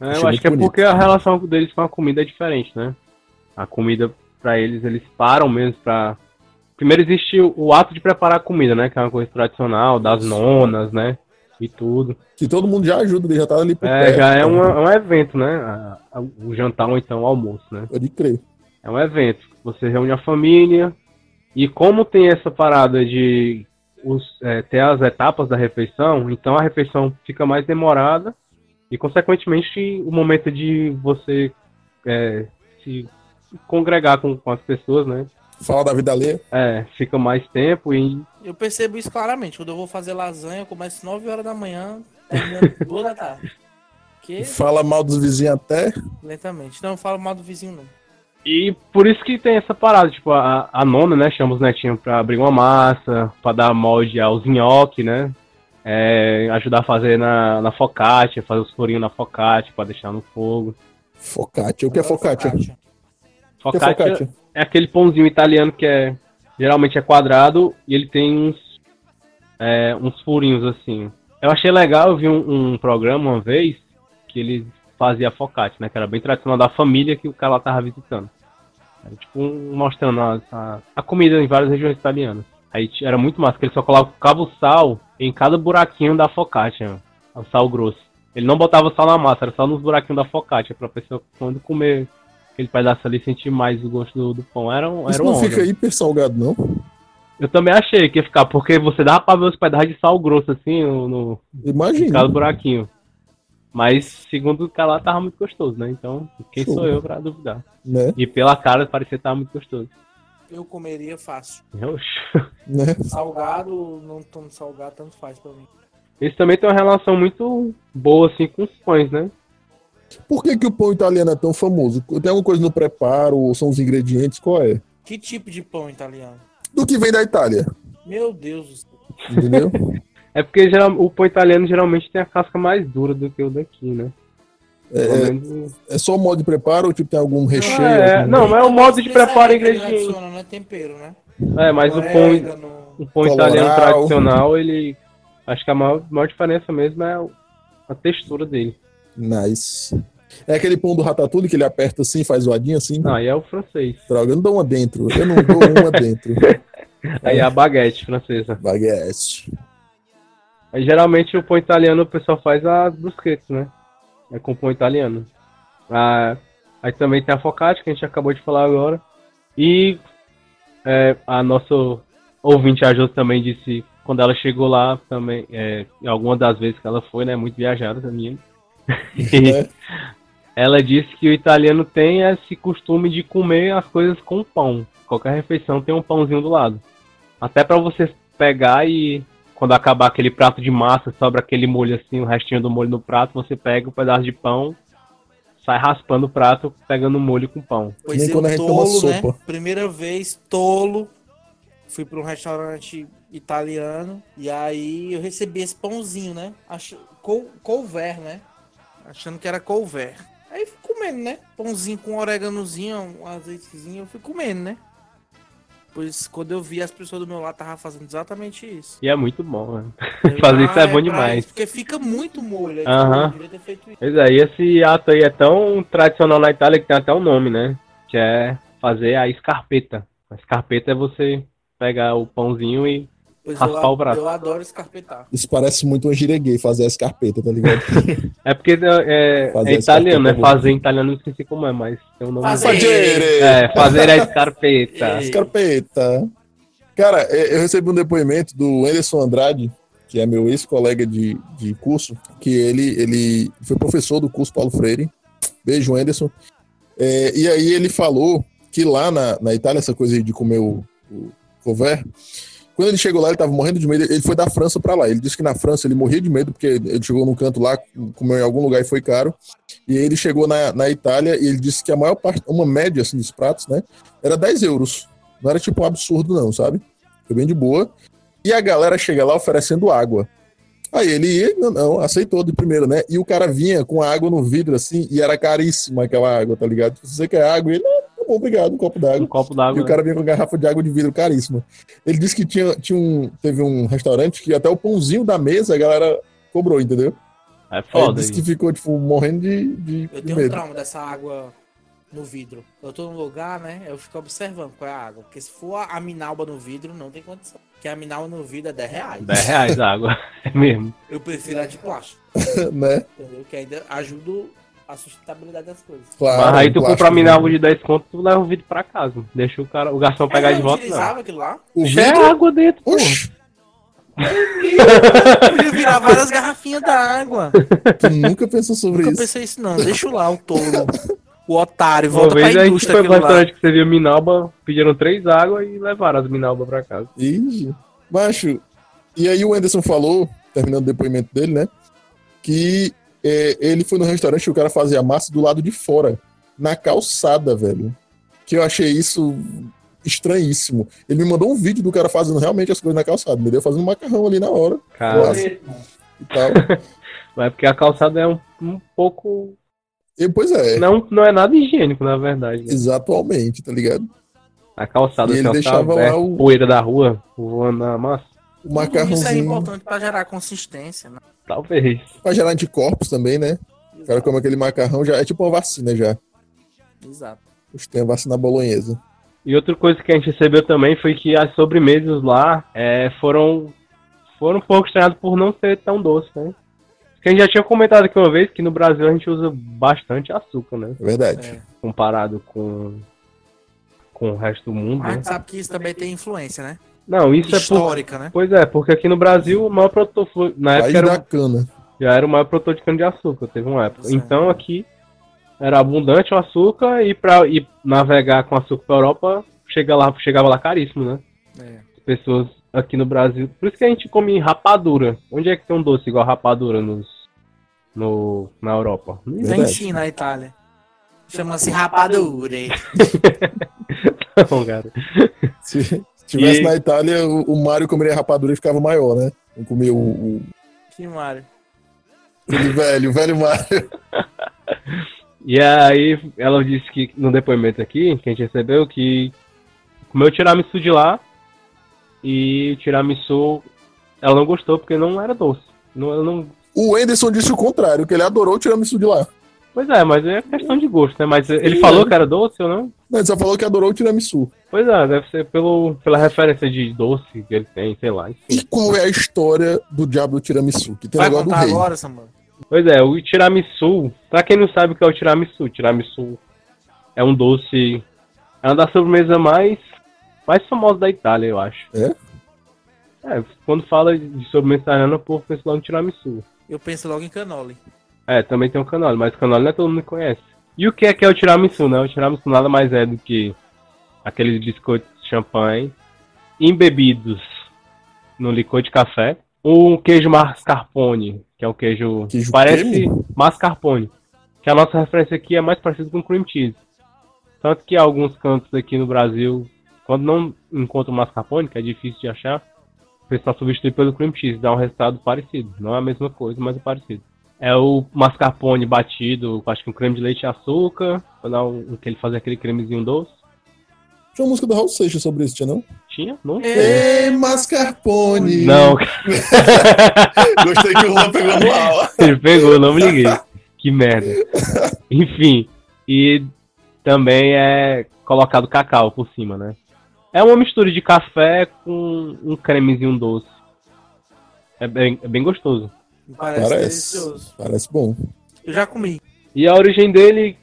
É, eu acho que é bonito. porque a relação deles com a comida é diferente, né? A comida, pra eles, eles param mesmo pra. Primeiro existe o, o ato de preparar a comida, né? Que é uma coisa tradicional, das nonas, né? E tudo. Que todo mundo já ajuda, já tá ali por É, perto. já é um, é um evento, né? A- a- o jantar ou então o almoço, né? Pode crer. É um evento. Você reúne a família. E como tem essa parada de os, é, ter as etapas da refeição, então a refeição fica mais demorada. E, consequentemente, o momento de você é, se congregar com, com as pessoas, né? Fala da vida alheia. É, fica mais tempo e Eu percebo isso claramente. Quando eu vou fazer lasanha, eu começo 9 horas da manhã, [LAUGHS] terminando 2 da tarde. Que Fala mal dos vizinhos até. lentamente. Não, eu falo mal do vizinho, não. E por isso que tem essa parada, tipo, a, a nona, né, chama os netinhos pra abrir uma massa, pra dar molde aos nhoque, né? É, ajudar a fazer na, na focaccia, fazer os furinhos na focaccia pra deixar no fogo. Focaccia. O que é focaccia? Que é Focaccia focaccia? é aquele pãozinho italiano que é geralmente é quadrado e ele tem uns é, uns furinhos assim. Eu achei legal, eu vi um, um programa uma vez que ele fazia focaccia, né? Que era bem tradicional da família que o cara lá tava visitando. Era, tipo um- mostrando a, a, a comida em várias regiões italianas. Aí era muito massa, que ele só colocava o sal em cada buraquinho da focaccia, o sal grosso. Ele não botava sal na massa, era só nos buraquinhos da focaccia, pra pessoa quando comer aquele pedaço ali sentir mais o gosto do, do pão. Era, um- Isso era não uma fica onda. hiper salgado, não? Eu também achei que ia ficar, porque você dava pra ver os pedaços de sal grosso assim no, no em Imagina. cada buraquinho. Mas segundo o cara lá tava muito gostoso, né? Então, quem sou eu pra duvidar? Né? E pela cara parecia que tava muito gostoso. Eu comeria fácil. Oxe. né? Salgado, não tão salgado, tanto faz pra mim. Esse também tem uma relação muito boa assim com os pães, né? Por que, que o pão italiano é tão famoso? Tem alguma coisa no preparo? Ou são os ingredientes? Qual é? Que tipo de pão italiano? Do que vem da Itália, Meu Deus do céu. entendeu? [LAUGHS] É porque geral, o pão italiano geralmente tem a casca mais dura do que o daqui, né? Pelo É, menos- é só o modo de preparo ou tipo, tem algum recheio? é, algum- não, mas é o modo de preparo ingrediente. adiciona, né? Tempero, né? É, mas o pão, Orégano. o pão italiano tradicional, ele. Acho que a maior, maior diferença mesmo é a textura dele. Nice. É aquele pão do ratatouille que ele aperta assim, faz zoadinho assim? Não, aí é o francês. Droga, eu não dou uma dentro. Eu não dou uma dentro. [LAUGHS] Aí é a baguete francesa. Baguete. Aí geralmente o pão italiano o pessoal faz as brusquetas, né? É com pão italiano. Ah, aí também tem a focaccia, que a gente acabou de falar agora. E é, a nossa ouvinte, a Jô, também disse, quando ela chegou lá, também, é, alguma das vezes que ela foi, né? Muito viajada também. Né? [LAUGHS] [LAUGHS] Ela disse que o italiano tem esse costume de comer as coisas com pão. Qualquer refeição tem um pãozinho do lado. Até pra você pegar e quando acabar aquele prato de massa, sobra aquele molho assim, o restinho do molho no prato, você pega um pedaço de pão, sai raspando o prato, pegando o molho com pão. Pois Nem eu, quando a gente toma tolo, né? sopa. Primeira vez, tolo. Fui pra um restaurante italiano e aí eu recebi esse pãozinho, né? Ach... Col... Couver, né? Achando que era couver. Aí fui comendo, né? Pãozinho com oréganozinho, um azeitezinho, eu fui comendo, né? Pois quando eu vi as pessoas do meu lado tava fazendo exatamente isso. E é muito bom, né? Eu, [LAUGHS] Fazer isso é bom pra demais. isso, Porque fica muito molho. Aham. eu devia ter feito isso. Pois é, e esse ato aí é tão tradicional na Itália que tem até um nome, né? Que é fazer a escarpeta. A escarpeta é você pegar o pãozinho e Pois Raspar eu, o braço. eu adoro escarpetar. Isso parece muito uma gíria gay, fazer a escarpeta, tá ligado? [LAUGHS] É porque é, Fazer é italiano, né? escarpeta, Fazer em italiano, não esqueci como é, mas tem um nome. Fazer. É, fazer a escarpeta. [LAUGHS] Escarpeta. Cara, é, eu recebi um depoimento do Anderson Andrade, que é meu ex-colega de, de curso, que ele, ele foi professor do curso Paulo Freire. Beijo, Anderson. É, e aí ele falou que lá na, na Itália, essa coisa aí de comer o, o couvert, quando ele chegou lá, ele tava morrendo de medo. Ele foi da França pra lá. Ele disse que na França ele morria de medo, porque ele chegou num canto lá, comeu em algum lugar e foi caro. E ele chegou na, na Itália e ele disse que a maior parte, uma média assim, dos pratos, né, era 10 euros. Não era tipo um absurdo, não, sabe? Foi bem de boa. E a galera chega lá oferecendo água. Aí ele ia, não, não, aceitou de primeiro, né? E o cara vinha com a água no vidro, assim, e era caríssima aquela água, tá ligado? Se você quer água, ele, não, obrigado, um copo Um d'água. copo E d'água. o cara vinha com garrafa de água de vidro caríssima. Ele disse que tinha, tinha um, teve um restaurante que até o pãozinho da mesa a galera cobrou, entendeu? É Aí ele foda. disse que isso. ficou, tipo, morrendo de, de, Eu de tenho um medo. trauma dessa água no vidro. Eu tô num lugar, né? Eu fico observando qual é a água. Porque se for a minalba no vidro, não tem condição. Porque a minalba no vidro é 10 reais. 10 reais a água. [LAUGHS] É mesmo. Eu prefiro a de plástico. [LAUGHS] né? Entendeu? Que ainda ajuda a sustentabilidade das coisas. Claro. Mas aí tu compra a minalva né? de 10 conto, tu leva o vidro pra casa. Deixa o cara, o garçom pegar É, de eu volta, não. aquilo lá. O Já é vidro? água dentro, pô. Oxi, Podia virar várias garrafinhas da água. tu nunca pensou sobre Nunca isso. pensei isso, não. Deixa lá o tolo. O otário. Uma Volta vez pra a gente indústria foi pra aquilo lá. restaurante que você viu minalba, pediram três águas e levaram as minalbas pra casa. Ixi. Macho, e aí o Anderson falou, terminando o depoimento dele, né? Que é, ele foi no restaurante e o cara fazia a massa do lado de fora, na calçada, velho. Que eu achei isso estranhíssimo. Ele me mandou um vídeo do cara fazendo realmente as coisas na calçada, entendeu? Fazendo macarrão ali na hora Cara, e tal. [LAUGHS] mas é porque a calçada é um, um pouco E, pois é, Não, não é nada higiênico, na verdade. né? exatamente, tá ligado? A calçada ele tá deixava lá aberta, o- poeira da rua voando na massa. O Isso é macarrãozinho importante pra gerar consistência, né? Talvez. pra gerar anticorpos também, né? O cara come aquele macarrão, já é tipo uma vacina já. Exato. Hoje tem a vacina bolonhesa. E outra coisa que a gente recebeu também foi que as sobremesas lá é, foram, foram um pouco estranhadas por não ser tão doce, né? Porque a gente já tinha comentado aqui uma vez que no Brasil a gente usa bastante açúcar, né? É verdade. É. Comparado com, com o resto do mundo, Mas a né? gente sabe que isso também tem influência, né? Não, isso é por... Histórica, né? Pois é, porque aqui no Brasil o maior produtor foi... Na País época era, da cana. já era o maior produtor de cana-de-açúcar, teve uma época. Pois é. Então aqui era abundante o açúcar e para ir navegar com açúcar pra Europa chega lá, chegava lá caríssimo, né? É. pessoas aqui no Brasil. Por isso que a gente come rapadura. Onde é que tem um doce igual rapadura nos, no, na Europa? Não Tem Verdade. sim na Itália. Chama-se rapadura. [LAUGHS] não, cara. Se se tivesse E- na Itália, o, o Mário comeria rapadura e ficava maior, né? Não comia o, o Que Mário. aquele velho, o velho Mário. [LAUGHS] E aí ela disse que no depoimento aqui, que a gente recebeu, que comeu tiramisu de lá e o tiramisu ela não gostou porque não era doce. Não, ela não... O Anderson disse o contrário, que ele adorou o tiramisu de lá. Pois é, mas é questão de gosto, né? Mas ele Sim, falou é. que era doce ou não? Não, ele só falou que adorou o tiramisu. Pois é, deve ser pelo, pela referência de doce que ele tem, sei lá. Enfim. E qual é a história do diabo do tiramisu? Que tem Vai negócio do rei. agora, Samuel? Pois é, o tiramisu, pra quem não sabe o que é o tiramisu, tiramisu é um doce, é uma das sobremesas mais, mais famosas da Itália, eu acho. É? É, quando fala de sobremesa italiana, o povo pensa logo no tiramisu. Eu penso logo em canole. É, também tem o canole, mas o canole não é todo mundo que conhece. E o que é que é o tiramisu, né? O tiramisu nada mais é do que aqueles biscoitos de champanhe embebidos no licor de café, um queijo mascarpone, que é um queijo, Queijo parece creme? mascarpone, que a nossa referência aqui é mais parecido com cream cheese. Tanto que alguns cantos aqui no Brasil, quando não encontram mascarpone, que é difícil de achar, o pessoal substitui pelo cream cheese, dá um resultado parecido. Não é a mesma coisa, mas é parecido. É o mascarpone batido, acho que um creme de leite e açúcar, pra dar um, que ele faz aquele cremezinho doce. Tinha uma música do Raul Seixas sobre isso, tinha não? Tinha? Não É. sei. Ei, mascarpone! Não, [LAUGHS] Gostei que o Juan pegou no ar. [LAUGHS] ele pegou, não me liguei. Que merda. Enfim, e também é colocado cacau por cima, né? É uma mistura de café com um cremezinho doce. É bem, é bem gostoso. Parece, Parece. delicioso. Parece bom. Eu já comi. E a origem dele,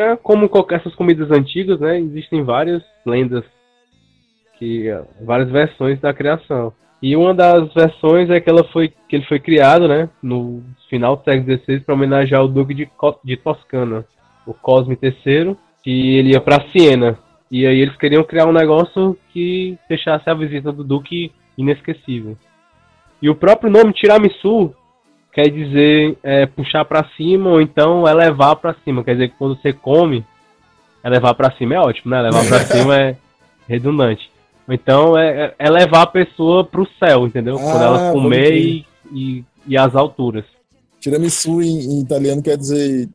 é como essas comidas antigas, né? Existem várias lendas, que várias versões da criação. E uma das versões é que ela foi que ele foi criado, né, no final do século XVI para homenagear o duque de, de Toscana, o Cosme III, que ele ia para Siena. E aí eles queriam criar um negócio que deixasse a visita do duque inesquecível. E o próprio nome tiramisu quer dizer é, puxar pra cima ou então elevar pra cima. Quer dizer que quando você come, elevar pra cima é ótimo, né? Levar pra [LAUGHS] cima é redundante. Ou então é, é levar a pessoa pro céu, entendeu? quando Ah, ela pode comer e, e, e as alturas. Tiramisu em, em italiano quer dizer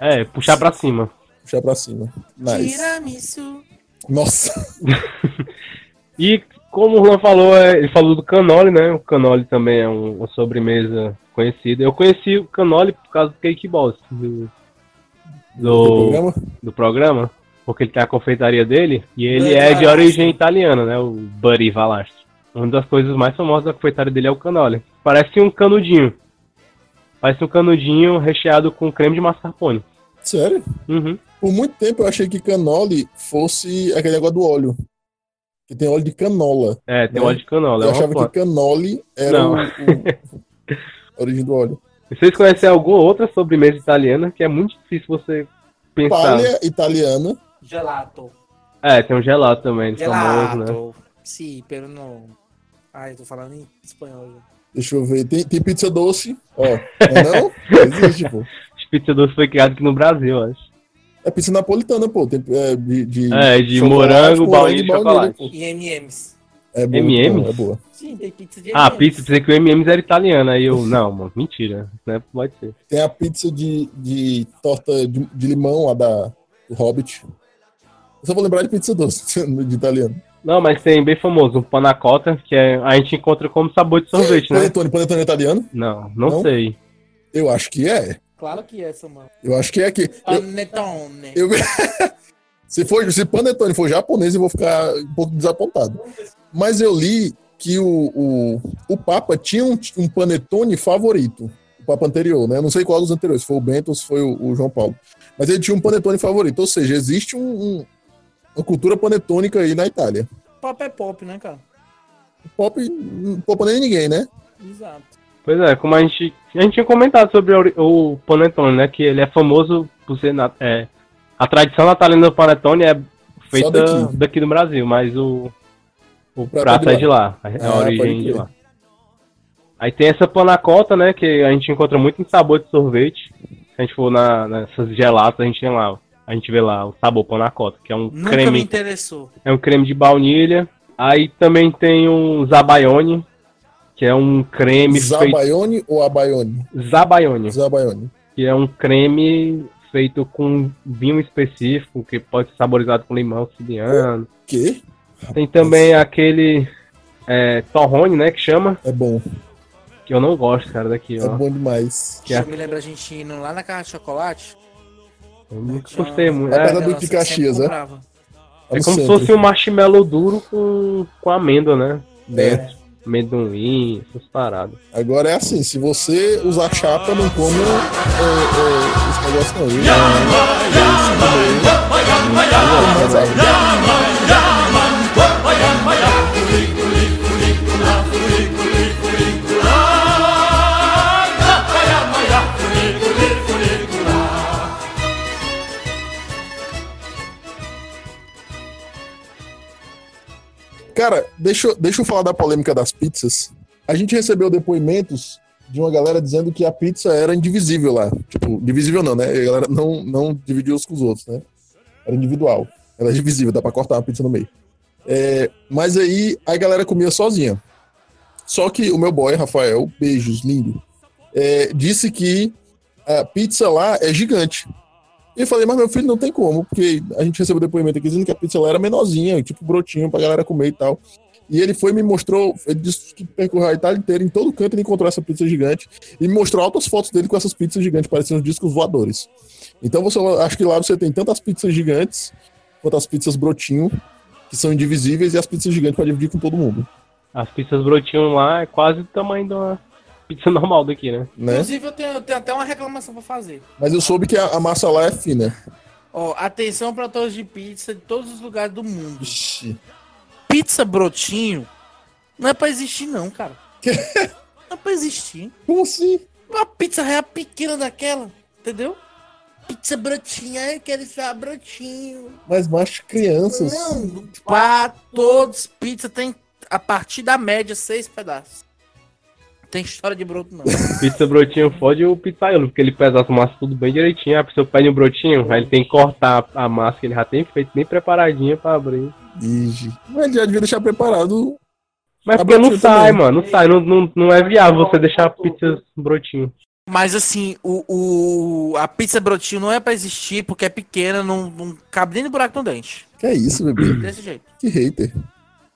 É, puxar pra cima. puxar pra cima. Nice. Tiramisu. Nossa. [LAUGHS] [LAUGHS] E como o Juan falou, é, ele falou do canole, né? O canole também é um- uma sobremesa conhecida. Eu conheci o canole por causa do Cake Boss, do, Do do, programa? do programa, porque ele tem a confeitaria dele e ele Buddy é de origem italiana, né? O Buddy Valastro. Uma das coisas mais famosas da confeitaria dele é o canole. Parece um canudinho. Parece um canudinho recheado com creme de mascarpone. Sério? Uhum. Por muito tempo eu achei que canole fosse aquele negócio do óleo. Que tem óleo de canola. É, tem Né? óleo de canola. eu É achava que canole era o, o- a [LAUGHS] origem do óleo. Vocês conhecem alguma outra sobremesa italiana que é muito difícil você pensar? Palha italiana. Gelato. É, tem um gelato também, famoso, né? Gelato. Sim, pero não. Ai, eu tô falando em espanhol já. Deixa eu ver. Tem, tem pizza doce. Ó, não é não? [LAUGHS] Existe, pô. Pizza doce foi criado aqui no Brasil, acho. É pizza napolitana, pô. Tem, é, de, de É, de chocolate morango, baunilha e baunilha, chocolate. E M&M's. É boa, M&M's? é boa. Sim, tem pizza de Ah, M&M's. pizza, pensei que o M&M's era italiana. Aí eu, [LAUGHS] não, mano, mentira. Né? Pode ser. Tem a pizza de, de torta de, de limão, lá da do Hobbit. Eu só vou lembrar de pizza doce, [LAUGHS] de italiano. Não, mas tem bem famoso, um panacota, que é, a gente encontra como sabor de sorvete, né? Panetone, panetone é italiano? Não, não, Não? sei. Eu acho que é. Claro que é essa, mano. Eu acho que é aqui. Panetone. eu- [LAUGHS] se, for, se panetone for japonês, eu vou ficar um pouco desapontado. Mas eu li que o, o, o Papa tinha um, um panetone favorito. O Papa anterior, né? Eu não sei qual dos anteriores, foi o Bento ou se foi o, o João Paulo. Mas ele tinha um panetone favorito. Ou seja, existe um- um- uma cultura panetônica aí na Itália. Pop é pop, né, cara? Pop não poupa nem ninguém, né? Exato. Pois é, como a gente, a gente tinha comentado sobre o, o panetone, né? Que ele é famoso por ser... na- é, a tradição natalina do panetone é feita daqui. daqui. do Brasil, mas o, o prato prato é de lá. É a origem de lá. Aí tem essa panacota, né? Que a gente encontra muito em sabor de sorvete. Se a gente for na, nessas gelatas, a gente tem lá. A gente vê lá o sabor panacota, que é um Nunca creme. me interessou. É um creme de baunilha. Aí também tem um zabaione, que é um creme feito. Zabaione ou Abaione? Zabaione, Zabaione. que é um creme feito com vinho específico, que pode ser saborizado com limão siciliano. Que? Tem também aquele é, torrone, né, que chama, É bom. que eu não gosto, cara, daqui, É ó. bom demais. Que é- Isso me lembra a gente indo lá na casa de chocolate. Eu nunca gostei muito. É É, da Ela Duque sempre Caxias, é? comprava. é No como se centro. fosse um marshmallow duro com, com amêndoa, né? É. Dentro. Amendoim, essas paradas. Agora é assim, se você usar chapa, não come é, é, esse negócio não. viu? Cara, deixa, deixa eu falar da polêmica das pizzas. A gente recebeu depoimentos de uma galera dizendo que a pizza era indivisível lá. Tipo, divisível não, né? A galera não, não dividia os com os outros, né? Era individual. Ela é divisível, dá pra cortar uma pizza no meio. É, mas aí a galera comia sozinha. Só que o meu boy, Rafael, beijos, lindo, é, disse que a pizza lá é gigante. E eu falei, mas meu filho não tem como, porque a gente recebeu depoimento aqui dizendo que a pizza lá era menorzinha, tipo brotinho pra galera comer e tal. E ele foi me mostrou, ele disse que percorreu a Itália inteira, em todo canto ele encontrou essa pizza gigante, e me mostrou altas fotos dele com essas pizzas gigantes, parecendo discos voadores. Então você acho que lá você tem tantas pizzas gigantes, quanto as pizzas brotinho, que são indivisíveis, e as pizzas gigantes para dividir com todo mundo, As pizzas brotinho lá é quase o tamanho de uma pizza [LAUGHS] normal daqui, né? né? Inclusive, eu tenho, eu tenho até uma reclamação pra fazer. Mas eu soube que a, a massa lá é fina. Ó, atenção para todos de pizza de todos os lugares do mundo. Ixi. Pizza brotinho não é pra existir, não, cara. Não é pra existir. Como assim? Uma pizza real pequena daquela, entendeu? Pizza brotinha, eu quero só brotinho. Mas macho, crianças. Não, pra todos, pizza tem a partir da média seis pedaços. Tem história de broto, não. [LAUGHS] Pizza brotinho fode o pizzaiolo, porque ele pesa as massas tudo bem direitinho. Aí A pessoa pede um brotinho, aí ele tem que cortar a massa que ele já tem feito bem preparadinha pra abrir. Ixi. Mas já devia deixar preparado. Mas A porque não sai, também. mano, não sai. Não, não, não é viável você deixar pizzas brotinho. Mas assim, o, o- a pizza brotinho não é pra existir porque é pequena, não, não cabe nem no buraco no dente. Que é isso, bebê? Desse jeito. Que hater.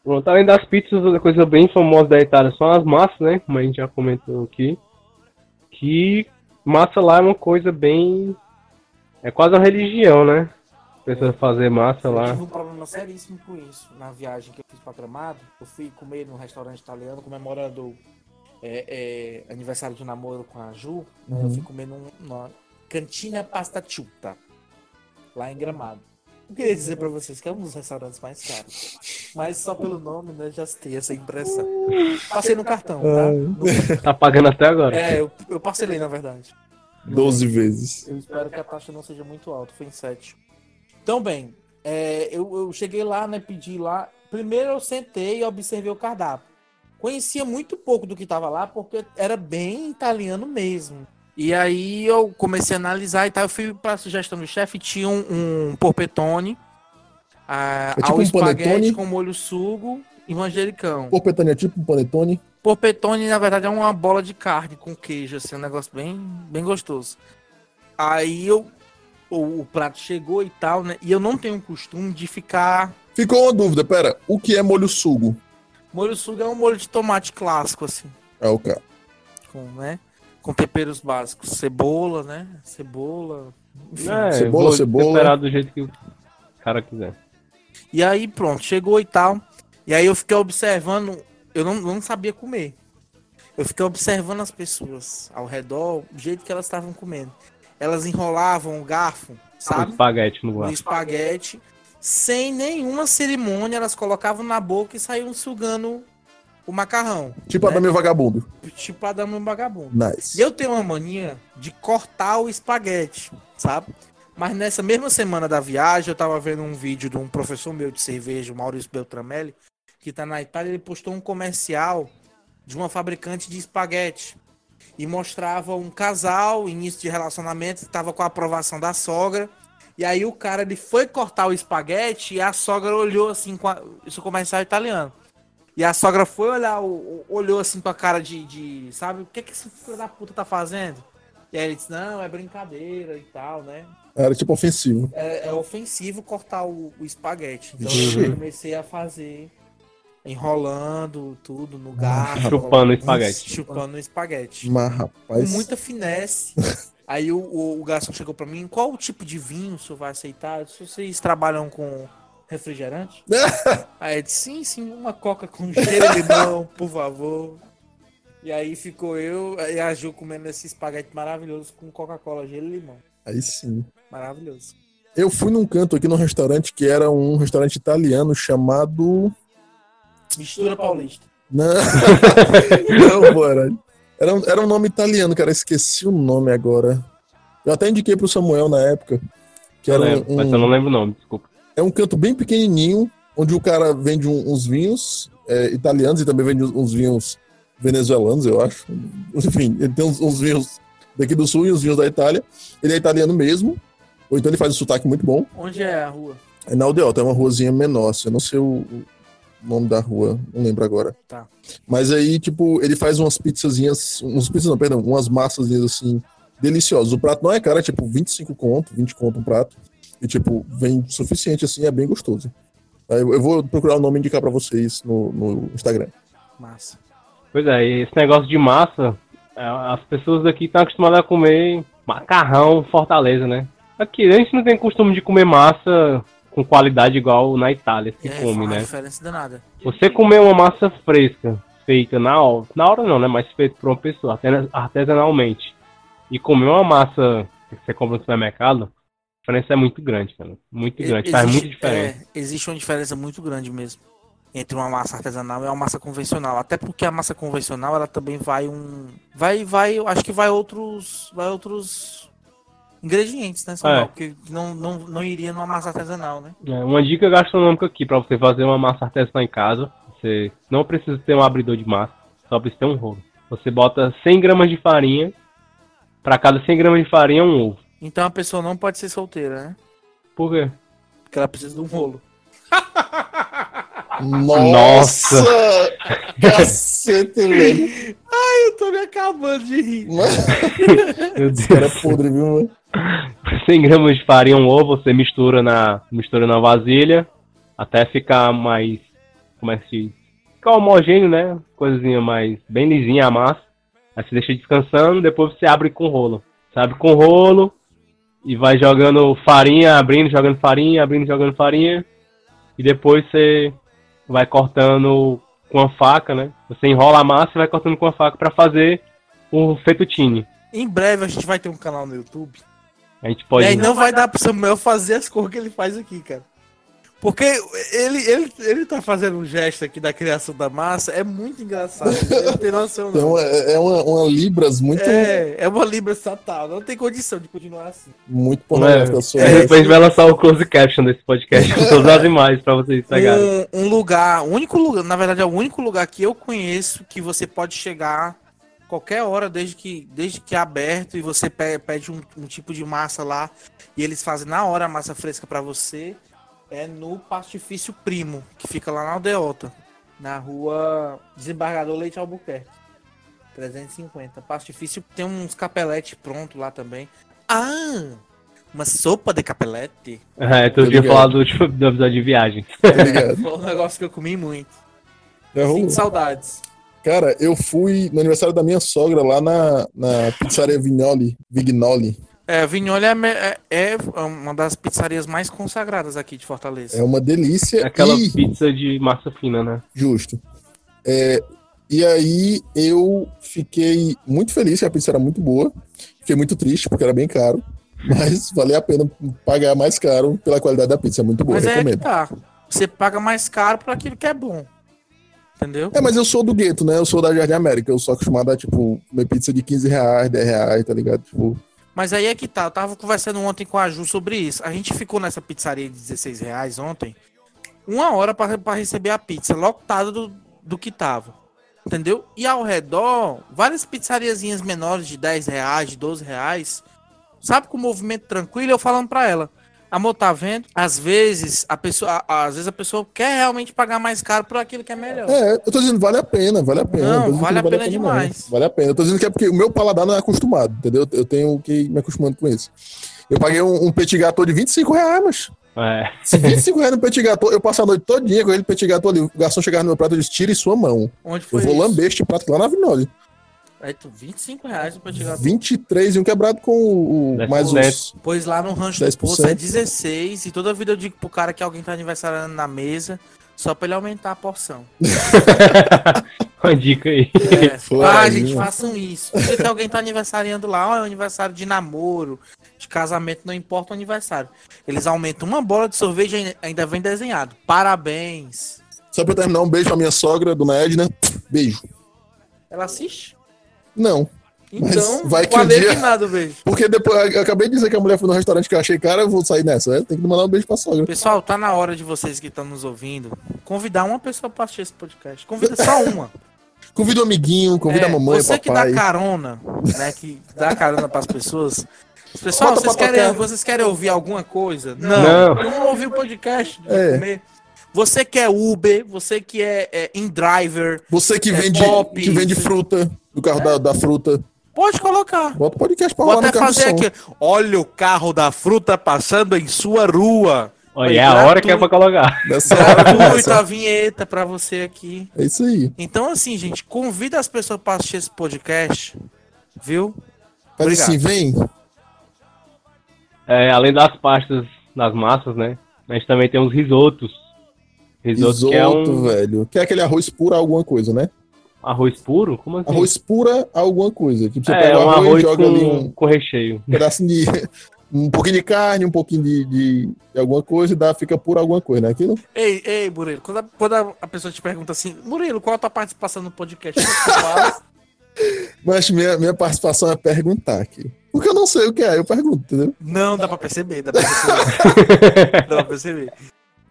Pronto, além das pizzas, outra coisa bem famosa da Itália são as massas, né? Como a gente já comentou aqui. Que massa lá é uma coisa bem. É quase uma religião, né? Precisa fazer massa Eu lá. tive um problema seríssimo com isso. Na viagem que eu fiz pra Gramado, eu fui comer num restaurante italiano comemorando é, é, aniversário de namoro com a Ju. né? Eu fui comer num, numa Cantina Pasta Ciuta, lá em Gramado. Eu queria dizer pra vocês que é um dos restaurantes mais caros. Mas só pelo nome, né, já tem essa impressão. Passei no cartão, tá? No- Tá pagando até agora. é, eu, eu parcelei, na verdade. 12 vezes. Eu espero que a taxa não seja muito alta, foi em 7. Então, bem, é, eu, eu cheguei lá, né, pedi lá. Primeiro eu sentei e observei o cardápio. Conhecia muito pouco do que estava lá, porque era bem italiano mesmo. E aí eu comecei a analisar e tal. Eu fui para a sugestão do chefe, tinha um, um porpetone, a, É tipo ao um espaguete panetone? com molho sugo E manjericão. Porpetone é tipo um panetone. Porpetone, na verdade, é uma bola de carne com queijo, assim, um negócio bem, bem gostoso. Aí eu, o, o prato chegou e tal, né? E eu não tenho costume de ficar. Ficou uma dúvida, pera. O que é molho sugo? Molho sugo é um molho de tomate clássico, assim, É o cara. com, né? Com temperos básicos. Cebola, né? Cebola. Enfim. É, Cebola, vou cebola. temperar do jeito que o cara quiser. E aí, pronto, chegou e tal. E aí eu fiquei observando, eu não, não sabia comer. Eu fiquei observando as pessoas ao redor, o jeito que elas estavam comendo. Elas enrolavam o garfo, Com sabe? espaguete no ar. espaguete, sem nenhuma cerimônia, elas colocavam na boca e saíam sugando o macarrão. Tipo né? Adame Vagabundo. Tipo a dama vagabundo. Nice. E eu tenho uma mania de cortar o espaguete, sabe? Mas nessa mesma semana da viagem, eu tava vendo um vídeo de um professor meu de cerveja, o Maurício Beltramelli, que tá na Itália, ele postou um comercial de uma fabricante de espaguete. E mostrava um casal, início de relacionamento, tava com a aprovação da sogra. E aí o cara ele foi cortar o espaguete e a sogra olhou assim, com a... isso é comercial italiano. E a sogra foi olhar, olhou assim com a cara de, de, sabe, o que que esse filho da puta tá fazendo? E aí ele disse, não, é brincadeira e tal, né? Era tipo ofensivo. É, é ofensivo cortar o, o espaguete. Então Ixi. eu comecei a fazer, enrolando tudo no garfo. Chupando espaguete. Chupando o espaguete. Mas, Com rapaz. muita finesse. [LAUGHS] Aí o, o, o garçom chegou pra mim, qual o tipo de vinho o senhor vai aceitar? Disse, vocês trabalham com refrigerante? [LAUGHS] Aí ele disse, sim, sim, uma coca com gelo e limão, por favor. E aí ficou eu e a Ju comendo esse espaguete maravilhoso com Coca-Cola, gelo e limão. Aí sim. Maravilhoso. Eu fui num canto aqui num restaurante que era um restaurante italiano chamado. Mistura paulista. Não, [LAUGHS] não bora. Era, um- era um nome italiano, cara. Esqueci o nome agora. Eu até indiquei pro Samuel na época. Que Eu era lembro, um, Mas eu não lembro o nome, desculpa. É um canto bem pequenininho, onde o cara vende um- uns vinhos é, italianos e também vende uns- uns vinhos venezuelanos, eu acho. [LAUGHS] Enfim, ele tem uns, uns vinhos daqui do sul e os vinhos da Itália. Ele é italiano mesmo, ou então ele faz um sotaque muito bom. Onde é a rua? É na Aldeota, é uma ruazinha menor, assim, eu não sei o, o nome da rua, não lembro agora. Tá. Mas aí, tipo, ele faz umas pizzazinhas, uns pizzas não, perdão, umas massazinhas assim, deliciosas. O prato não é caro, é tipo 25 conto, 20 conto um prato. E, tipo, vem suficiente assim, é bem gostoso. Eu, eu vou procurar o nome e indicar pra vocês no, no Instagram. Massa. Pois é, e esse negócio de massa, é, as pessoas daqui estão acostumadas a comer macarrão Fortaleza, né? Aqui a gente não tem costume de comer massa com qualidade igual na Itália se É, come, né? diferença danada. Você comer uma massa fresca, feita na hora, na hora não, né? Mas feita por uma pessoa, artesanalmente, e comer uma massa que você compra no supermercado, diferença é muito grande, cara. Muito grande, faz Existe- muita diferença. é, existe uma diferença muito grande mesmo entre uma massa artesanal e uma massa convencional. Até porque a massa convencional ela também vai um, vai, vai, eu acho que vai outros, vai outros ingredientes, né? Samuel? É. Que não, não, não iria numa massa artesanal, né? É, uma dica gastronômica aqui pra você fazer uma massa artesanal em casa. Você não precisa ter um abridor de massa, só precisa ter um rolo. Você bota 100 gramas de farinha, pra cada 100 gramas de farinha um ovo. Então a pessoa não pode ser solteira, né? Por quê? Porque ela precisa de um rolo. Nossa! Cacete, velho! Eu tô me acabando de rir. Meu Esse cara Deus. é podre, viu, mano? 100 gramas de farinha, um ovo, você mistura na, mistura na vasilha até ficar mais. Como é que se diz? Ficar homogêneo, né? Coisinha mais bem lisinha a massa. Aí você deixa descansando, depois você abre com rolo. Você abre com rolo e vai jogando farinha, abrindo, jogando farinha, abrindo, jogando farinha. E depois você vai cortando com a faca, né? Você enrola a massa e vai cortando com a faca para fazer o fettuccine. Em breve a gente vai ter um canal no YouTube. A gente pode. E aí não vai dar pro Samuel fazer as coisas que ele faz aqui, cara. Porque ele, ele, ele tá fazendo um gesto aqui da criação da massa, é muito engraçado. [LAUGHS] Não tem noção, Então não. é, é uma, uma Libras muito, É, é uma libra estatal, não tem condição de continuar assim. muito é? pornográfica sua. É, depois vai lançar o close caption desse podcast com todas as imagens pra vocês pegarem. Um, um lugar, o único lugar, na verdade é o único lugar que eu conheço que você pode chegar qualquer hora, desde que, desde que é aberto e você pe- pede um, um tipo de massa lá e eles fazem na hora a massa fresca pra você, é no Pastifício Primo, que fica lá na Aldeota. Na rua Desembargador Leite Albuquerque. 350. Passo difícil. Tem uns capeletes pronto lá também. Ah! Uma sopa de capelete. É, tu tinha falado do episódio de viagem. Ligado? [LAUGHS] Foi um negócio que eu comi muito. Rolou. Sinto saudades. Cara, eu fui no aniversário da minha sogra lá na, na pizzaria Vignoli. Vignoli. É, Vignoli é, é- é uma das pizzarias mais consagradas aqui de Fortaleza. É uma delícia. Aquela e... pizza de massa fina, né? Justo. É, e aí eu fiquei muito feliz, que a pizza era muito boa. Fiquei muito triste, porque era bem caro. [LAUGHS] Mas valeu a pena pagar mais caro pela qualidade da pizza. É muito boa, Mas é que recomendo. tá. Você paga mais caro por aquilo que é bom. Entendeu? É, mas eu sou do gueto, né? Eu sou da Jardim América. Eu sou acostumado a, tipo, comer pizza de 15 reais, 10 reais, tá ligado? Tipo, Mas aí é que tá. Eu tava conversando ontem com a Ju sobre isso. A gente ficou nessa pizzaria de 16 reais ontem. Uma hora pra receber a pizza, lotada do, do que tava. Entendeu? E ao redor, várias pizzariazinhas menores de 10 reais, de 12 reais. Sabe, com o movimento tranquilo, eu falando pra ela. Amor, tá vendo? Às vezes a pessoa, a- às vezes a pessoa quer realmente pagar mais caro por aquilo que é melhor. é, eu tô dizendo, vale a pena, vale a pena. Não, Eu dizendo que vale a pena não. demais. Vale a pena. Eu tô dizendo que é porque o meu paladar não é acostumado, entendeu? Eu tenho que ir me acostumando com isso. Eu paguei um, um petit gâteau de 25 reais, mas É. Se 25 reais no petit gâteau, eu passo a noite todinha com aquele petit gâteau ali. O garçom chegava no meu prato e disse: tire sua mão. Onde Eu foi vou isso? lamber este prato lá na Avinole. Aí tu, 25 reais pra chegar 23 e um quebrado com o, o 10%. mais os. Pois lá no rancho do 10%. poço é 16 e toda vida eu digo pro cara que alguém tá aniversariando na mesa só pra ele aumentar a porção. [LAUGHS] Uma dica aí. É. [LAUGHS] Ah, aí, gente, mano. façam isso. Porque se alguém tá aniversariando lá, ó, é um aniversário de namoro, de casamento, não importa o aniversário. Eles aumentam uma bola de sorvete e ainda- vem desenhado. Parabéns. Só pra eu terminar, um beijo pra minha sogra, dona Edna. Beijo. Ela assiste? Não. Mas Então, vai que um dia- de nada o beijo. Porque depois, eu acabei de dizer que a mulher foi no restaurante que eu achei cara, eu vou sair nessa. né? Tem que mandar um beijo pra sogra. Pessoal, tá na hora de vocês que estão nos ouvindo convidar uma pessoa pra assistir esse podcast. Convida só uma. [LAUGHS] Convida o amiguinho, convida É, a mamãe, Você o que dá papai. carona, né? Que dá carona pras pessoas. Pessoal, Bota vocês querem, tocar. vocês querem ouvir alguma coisa? Não. Não. Vamos ouvir o podcast. de É. comer. Você que é Uber, você que é, é InDriver, Você que É vende, pop, que vende fruta, do carro da, da fruta. pode colocar. Bota o podcast pra Vou rolar no até carro fazer aqui. Olha o carro da fruta passando em sua rua. Olha, é a hora que é pra colocar. Nessa hora começa. a vinheta pra você aqui. É isso aí. Então, assim, gente, convida as pessoas para assistir esse podcast, viu? Faz assim, vem. É, além das pastas das massas, né? A gente também tem os risotos. Risoto, Risoto, que é um velho. Que é aquele arroz puro alguma coisa, né? Arroz puro? Como assim? Arroz pura a alguma coisa. Tipo, você é, pega o um arroz, arroz joga com, ali um com recheio. pedacinho de. [LAUGHS] Um pouquinho de carne, um pouquinho de, de, de alguma coisa e dá, fica puro alguma coisa, né? Aquilo? Ei, ei, Murilo, quando a, quando a- pessoa te pergunta assim, Murilo, qual a tua participação no podcast? O que você fala? [LAUGHS] Mas minha, minha participação é perguntar aqui. Porque eu não sei o que é, eu pergunto, entendeu? Não, dá pra perceber, dá pra perceber. [LAUGHS] dá pra perceber.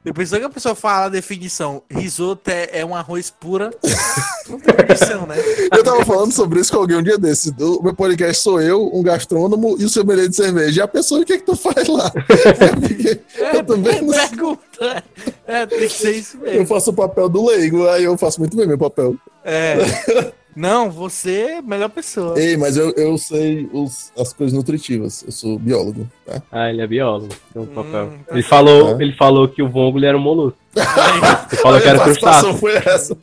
Depois que a pessoa fala a definição, risoto é, é um arroz pura, [LAUGHS] não tem definição, né? Eu tava falando sobre isso com alguém um dia desses. O meu podcast sou eu, um gastrônomo e o seu de cerveja. E a pessoa, o que é que tu faz lá? [LAUGHS] Eu, fiquei- eu também não sei. Pergunta. É, tem que ser isso Eu mesmo. faço o papel do leigo, aí eu faço muito bem meu papel. É. [LAUGHS] Não, você é a melhor pessoa. Ei, mas eu, eu sei os- as coisas nutritivas. Eu sou biólogo, tá? Ah, ele é biólogo. Tem um papel. Hum, ele, falou, É. ele falou que o vongole era um molusco. [LAUGHS] Ele falou que A era crustáceo. foi essa.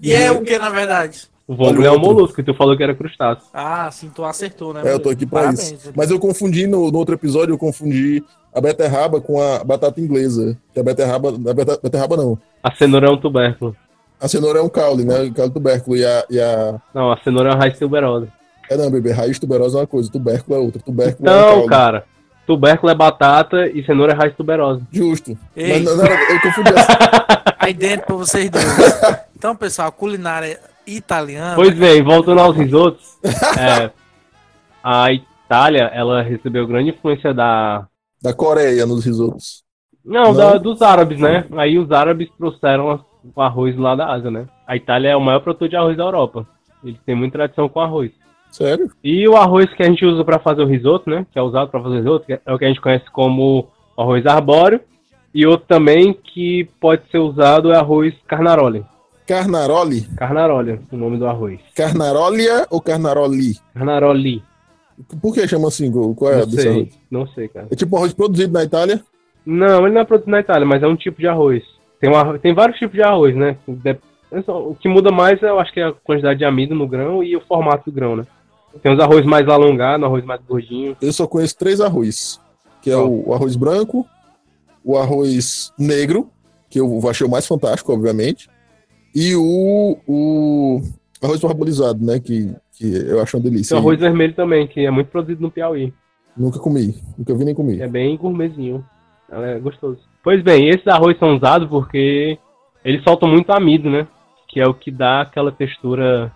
E é o que, na verdade? O vongole é um molusco, e tu falou que era crustáceo. Ah, sim, tu acertou, né? É, eu tô aqui pra Parabéns. isso. Mas eu confundi no, no outro episódio, eu confundi a beterraba com a batata inglesa. Que a beterraba. A beterraba não. A cenoura é um tubérculo. A cenoura é um caule, né? O caule tubérculo. E a, e a. Não, a cenoura é uma raiz tuberosa. É não, bebê. Raiz tuberosa é uma coisa, tubérculo é outra. Tubérculo é um Não, caule. cara. Tubérculo é batata e cenoura é raiz tuberosa. Justo. Ei. Mas não, não, eu confundi essa. [LAUGHS] Aí dentro pra vocês dois. Então, pessoal, culinária italiana. Pois bem, voltando aos risotos. é, a Itália, ela recebeu grande influência da. Da Coreia nos risotos. Não, Não? Da, dos árabes, né? Aí os árabes trouxeram o arroz lá da Ásia, né? A Itália é o maior produtor de arroz da Europa. Eles têm muita tradição com arroz. Sério? E o arroz que a gente usa para fazer o risoto, né? Que é usado para fazer o risoto, que é o que a gente conhece como arroz arbóreo. E outro também que pode ser usado é arroz carnaroli. Carnaroli? Carnaroli, o nome do arroz. Carnarolia ou Carnaroli? Carnaroli. Por que chama assim? Qual é não desse sei, arroz? não sei, cara. É tipo um arroz produzido na Itália? Não, ele não é produzido na Itália, mas é um tipo de arroz. Tem, um arro- tem vários tipos de arroz, né? O que muda mais, eu acho que é a quantidade de amido no grão e o formato do grão, né? Tem os arroz mais alongados, arroz mais gordinho. Eu só conheço três arroz. Que é o, o arroz branco, o arroz negro, que eu achei o mais fantástico, obviamente, e o, o arroz parbolizado, né? Que, que eu acho uma delícia. Tem o arroz vermelho também, que é muito produzido no Piauí. Nunca comi, nunca vi nem comi. É bem gourmetzinho. É gostoso. Pois bem, esses arroz são usados porque eles soltam muito amido, né? Que é o que dá aquela textura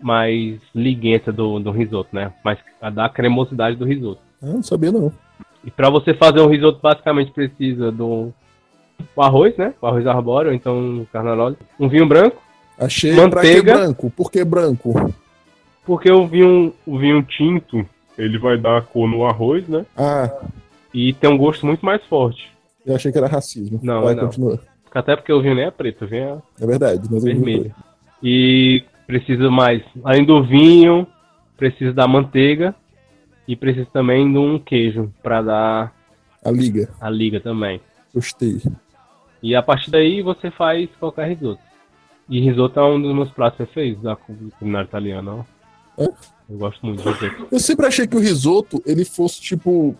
mais liguenta do, do risoto, né? Mais, dá a cremosidade do risoto. Ah, não sabia não. E para você fazer um risoto, basicamente precisa do arroz, né? O arroz arbóreo, então carnaroli. Um vinho branco, Achei Manteiga. branco? Por que branco? porque o vinho, o vinho tinto, ele vai dar cor no arroz, né? Ah, E tem um gosto muito mais forte. Eu achei que era racismo. Não, Vai, não. continua. Até porque o vinho nem é preto, o vinho é É verdade, mas vermelho. E precisa mais, além do vinho, precisa da manteiga e precisa também de um queijo para dar A liga, a liga também. gostei. E a partir daí você faz qualquer risoto. E risoto é um dos meus pratos preferidos da cu- culinária italiana. ó. É? Eu gosto muito de risoto. Eu sempre achei que o risoto, ele fosse tipo.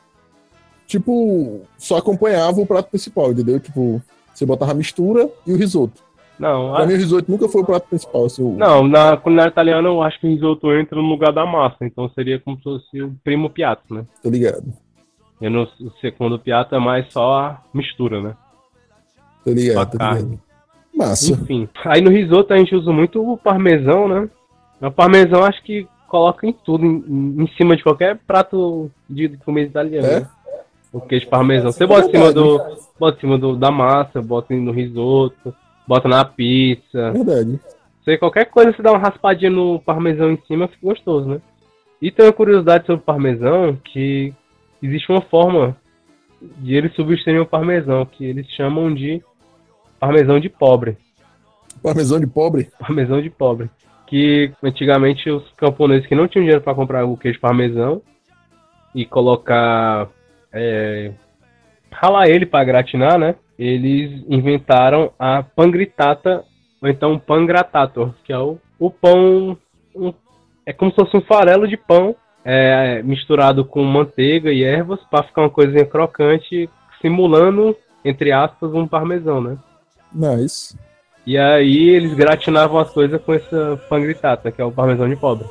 Tipo, só acompanhava o prato principal, entendeu? Tipo, você botava a mistura e o risoto. Não, Pra a- mim, o risoto nunca foi o prato principal. Assim, o- não, na culinária italiana eu acho que o risoto entra no lugar da massa. Então seria como se fosse o primo piatto, né? Tô ligado. E no o segundo piatto é mais só a mistura, né? Tô ligado, ligado. Massa. Enfim. Aí no risoto a gente usa muito o parmesão, né? O parmesão acho que coloca em tudo, em, em cima de qualquer prato de comida italiana. É? O queijo parmesão. Você bota em cima do. Bota em cima do, da massa, bota no risoto, bota na pizza. Verdade. Você, qualquer coisa, você dá uma raspadinha no parmesão em cima, fica gostoso, né? E tem uma curiosidade sobre o parmesão, que existe uma forma de eles substituírem o parmesão, que eles chamam de parmesão de pobre. Parmesão de pobre. parmesão de pobre. Que antigamente os camponeses que não tinham dinheiro para comprar o queijo parmesão e colocar. É, ralar ele para gratinar, né? Eles inventaram a pangritata, ou então pangratator, que é o, o pão. um- é como se fosse um farelo de pão é, misturado com manteiga e ervas para ficar uma coisinha crocante, simulando, entre aspas, um parmesão, né? Nice. E aí eles gratinavam as coisas com essa pangritata, que é o parmesão de pobre.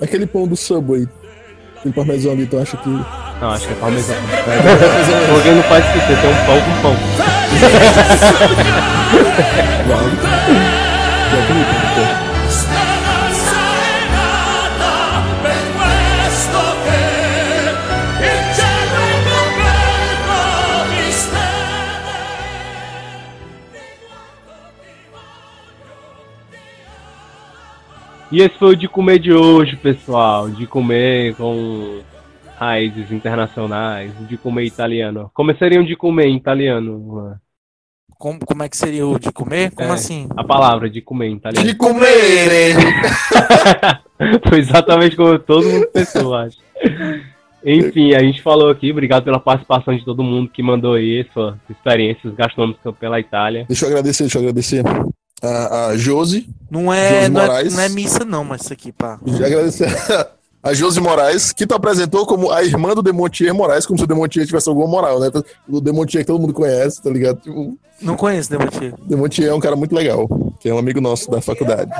Aquele pão do Subway. Aquele parmesão ali, tu acha que. Não, acho que é parmesão. Porque não faz sentido, tem um pão com pão. [LAUGHS] Vale. Já pão de pão. E esse foi o de comer de hoje, pessoal. De comer com raízes internacionais, de comer italiano. Começariam de comer em italiano. Como, como é que seria o de comer? Como É. assim? A palavra de comer em italiano. De comer! [LAUGHS] Foi exatamente como todo mundo pensou, acho. Enfim, a gente falou aqui, obrigado pela participação de todo mundo que mandou aí suas experiências gastronômicas pela Itália. Deixa eu agradecer, deixa eu agradecer a, a Josi. Não é, Jorge não é, Moraes. não é missa, não, mas isso aqui, pá. Eu agradecer a Josi Moraes, que tu apresentou como a irmã do Demontier Moraes, como se o Demontier tivesse alguma moral, né? O Demontier que todo mundo conhece, tá ligado? Tipo, Não conheço, Demontier. o Demontier é um cara muito legal, que é um amigo nosso da faculdade.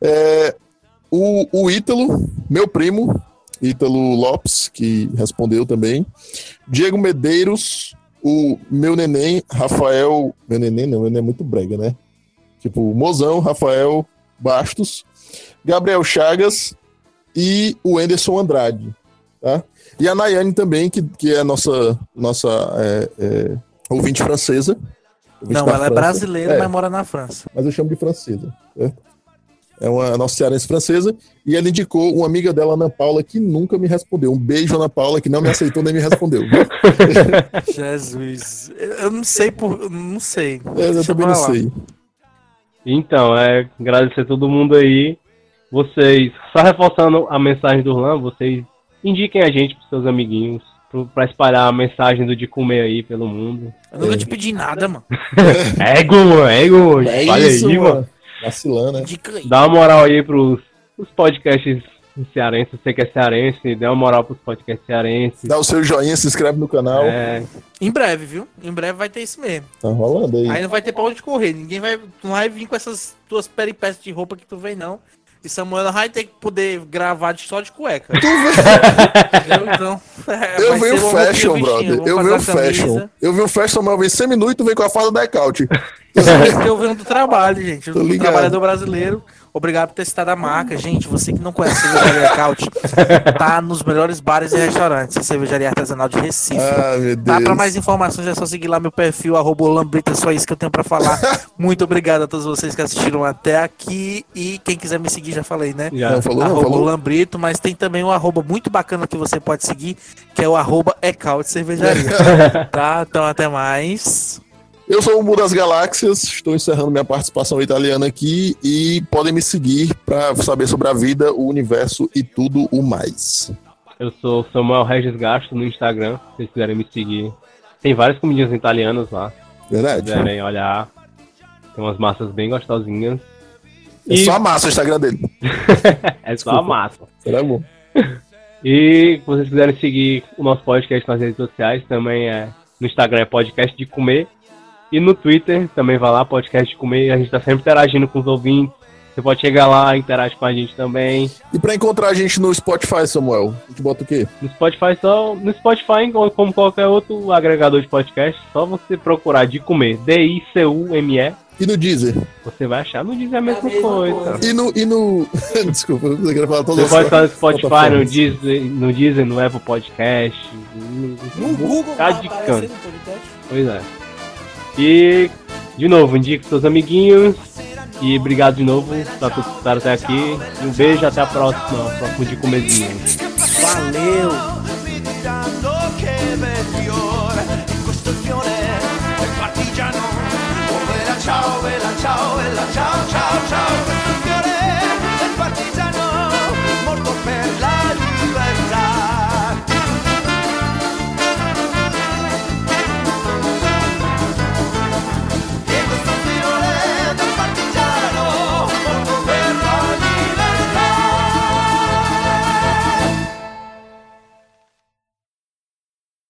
É, o, o Ítalo, meu primo, Ítalo Lopes, que respondeu também. Diego Medeiros, o meu neném, Rafael. Meu neném não, meu neném é muito brega, né? Tipo, Mozão, Rafael Bastos, Gabriel Chagas e o Anderson Andrade, tá? E a Nayane também, que, que é a nossa, nossa é, é, ouvinte francesa. Ouvinte Não, ela é França. brasileira, É, mas mora na França. mas eu chamo de francesa. certo? É uma nossa cearense francesa. E ela indicou uma amiga dela, Ana Paula, que nunca me respondeu. Um beijo, Ana Paula, que não me aceitou nem me respondeu. [LAUGHS] Jesus. Eu não sei por. Não sei. É, eu Deixa também não lá. sei. Então, é agradecer a todo mundo aí. Vocês, só reforçando a mensagem do Orlan, vocês indiquem a gente pros seus amiguinhos, pra espalhar a mensagem do de comer aí pelo mundo. Eu nunca te pedi nada, mano. Ego, mano, ego, É espalha isso, aí, mano. mano. Vacilando, né? Dá uma moral aí pros, pros podcasts cearenses, você que é cearense, dê uma moral pros podcasts cearenses. Dá o seu joinha, se inscreve no canal. É, Em breve, viu? Em breve vai ter isso mesmo. Tá rolando aí. Aí não vai ter pra onde correr. Ninguém vai, não vai vir com essas tuas peripécias de roupa que tu vem, não. E Samuel vai ter que poder gravar de só de cueca. [LAUGHS] Entendeu? Então, [LAUGHS] é, Eu vai vi ser o uma roupinha fashion, brother. Eu vi fazer o a camisa. fashion. Eu vi o fashion, mas vem 100 minutos e vem com a farda decaute. [LAUGHS] Porque eu venho do trabalho, gente. Tô Do ligado. trabalhador brasileiro. Obrigado por ter citado a marca. Gente, você que não conhece a cervejaria Caute, [LAUGHS] tá nos melhores bares e restaurantes. Cervejaria artesanal de Recife. Ah, meu Tá, pra Deus. mais informações é só seguir lá meu perfil, arroba Lambrita, só isso que eu tenho pra falar. [LAUGHS] Muito obrigado a todos vocês que assistiram até aqui. E quem quiser me seguir, já falei, né? já. Não, falou, não, arroba falou. Lambrito, mas tem também um arroba muito bacana que você pode seguir, que é o arroba Ecaute Cervejaria. [LAUGHS] tá? Então até mais. Eu sou o Mu das Galáxias, estou encerrando minha participação italiana aqui e podem me seguir para saber sobre a vida, o universo e tudo o mais. Eu sou Samuel Regis Gasto no Instagram, se vocês quiserem me seguir. Tem várias comidinhas italianas lá, se Verdade? quiserem olhar. Tem umas massas bem gostosinhas. É E- só a massa o Instagram dele. [LAUGHS] É só a massa. Será bom? E se vocês quiserem seguir o nosso podcast nas redes sociais, também é no Instagram é podcast de comer. E no Twitter também vai lá, podcast de comer. A gente tá sempre interagindo com os ouvintes. Você pode chegar lá, interage com a gente também. E para encontrar a gente no Spotify, Samuel, a gente bota o quê? No Spotify só. No Spotify, como qualquer outro agregador de podcast, só você procurar de comer. D-I-C-U-M-E. E no Deezer? Você vai achar, não diz a mesma, a mesma coisa. coisa. E no. E no... [LAUGHS] Desculpa, eu queria falar todas Você pode estar no Spotify, no. Deezer, no Deezer, no Apple Podcast. No, No Google Tá vai de canto. no podcast. Pois é. E, de novo, indique seus amiguinhos. E obrigado de novo por tudo que até aqui. E um beijo, até a próxima. Próximo de comezinho. Valeu! Ciao, bella ciao, bella ciao, ciao,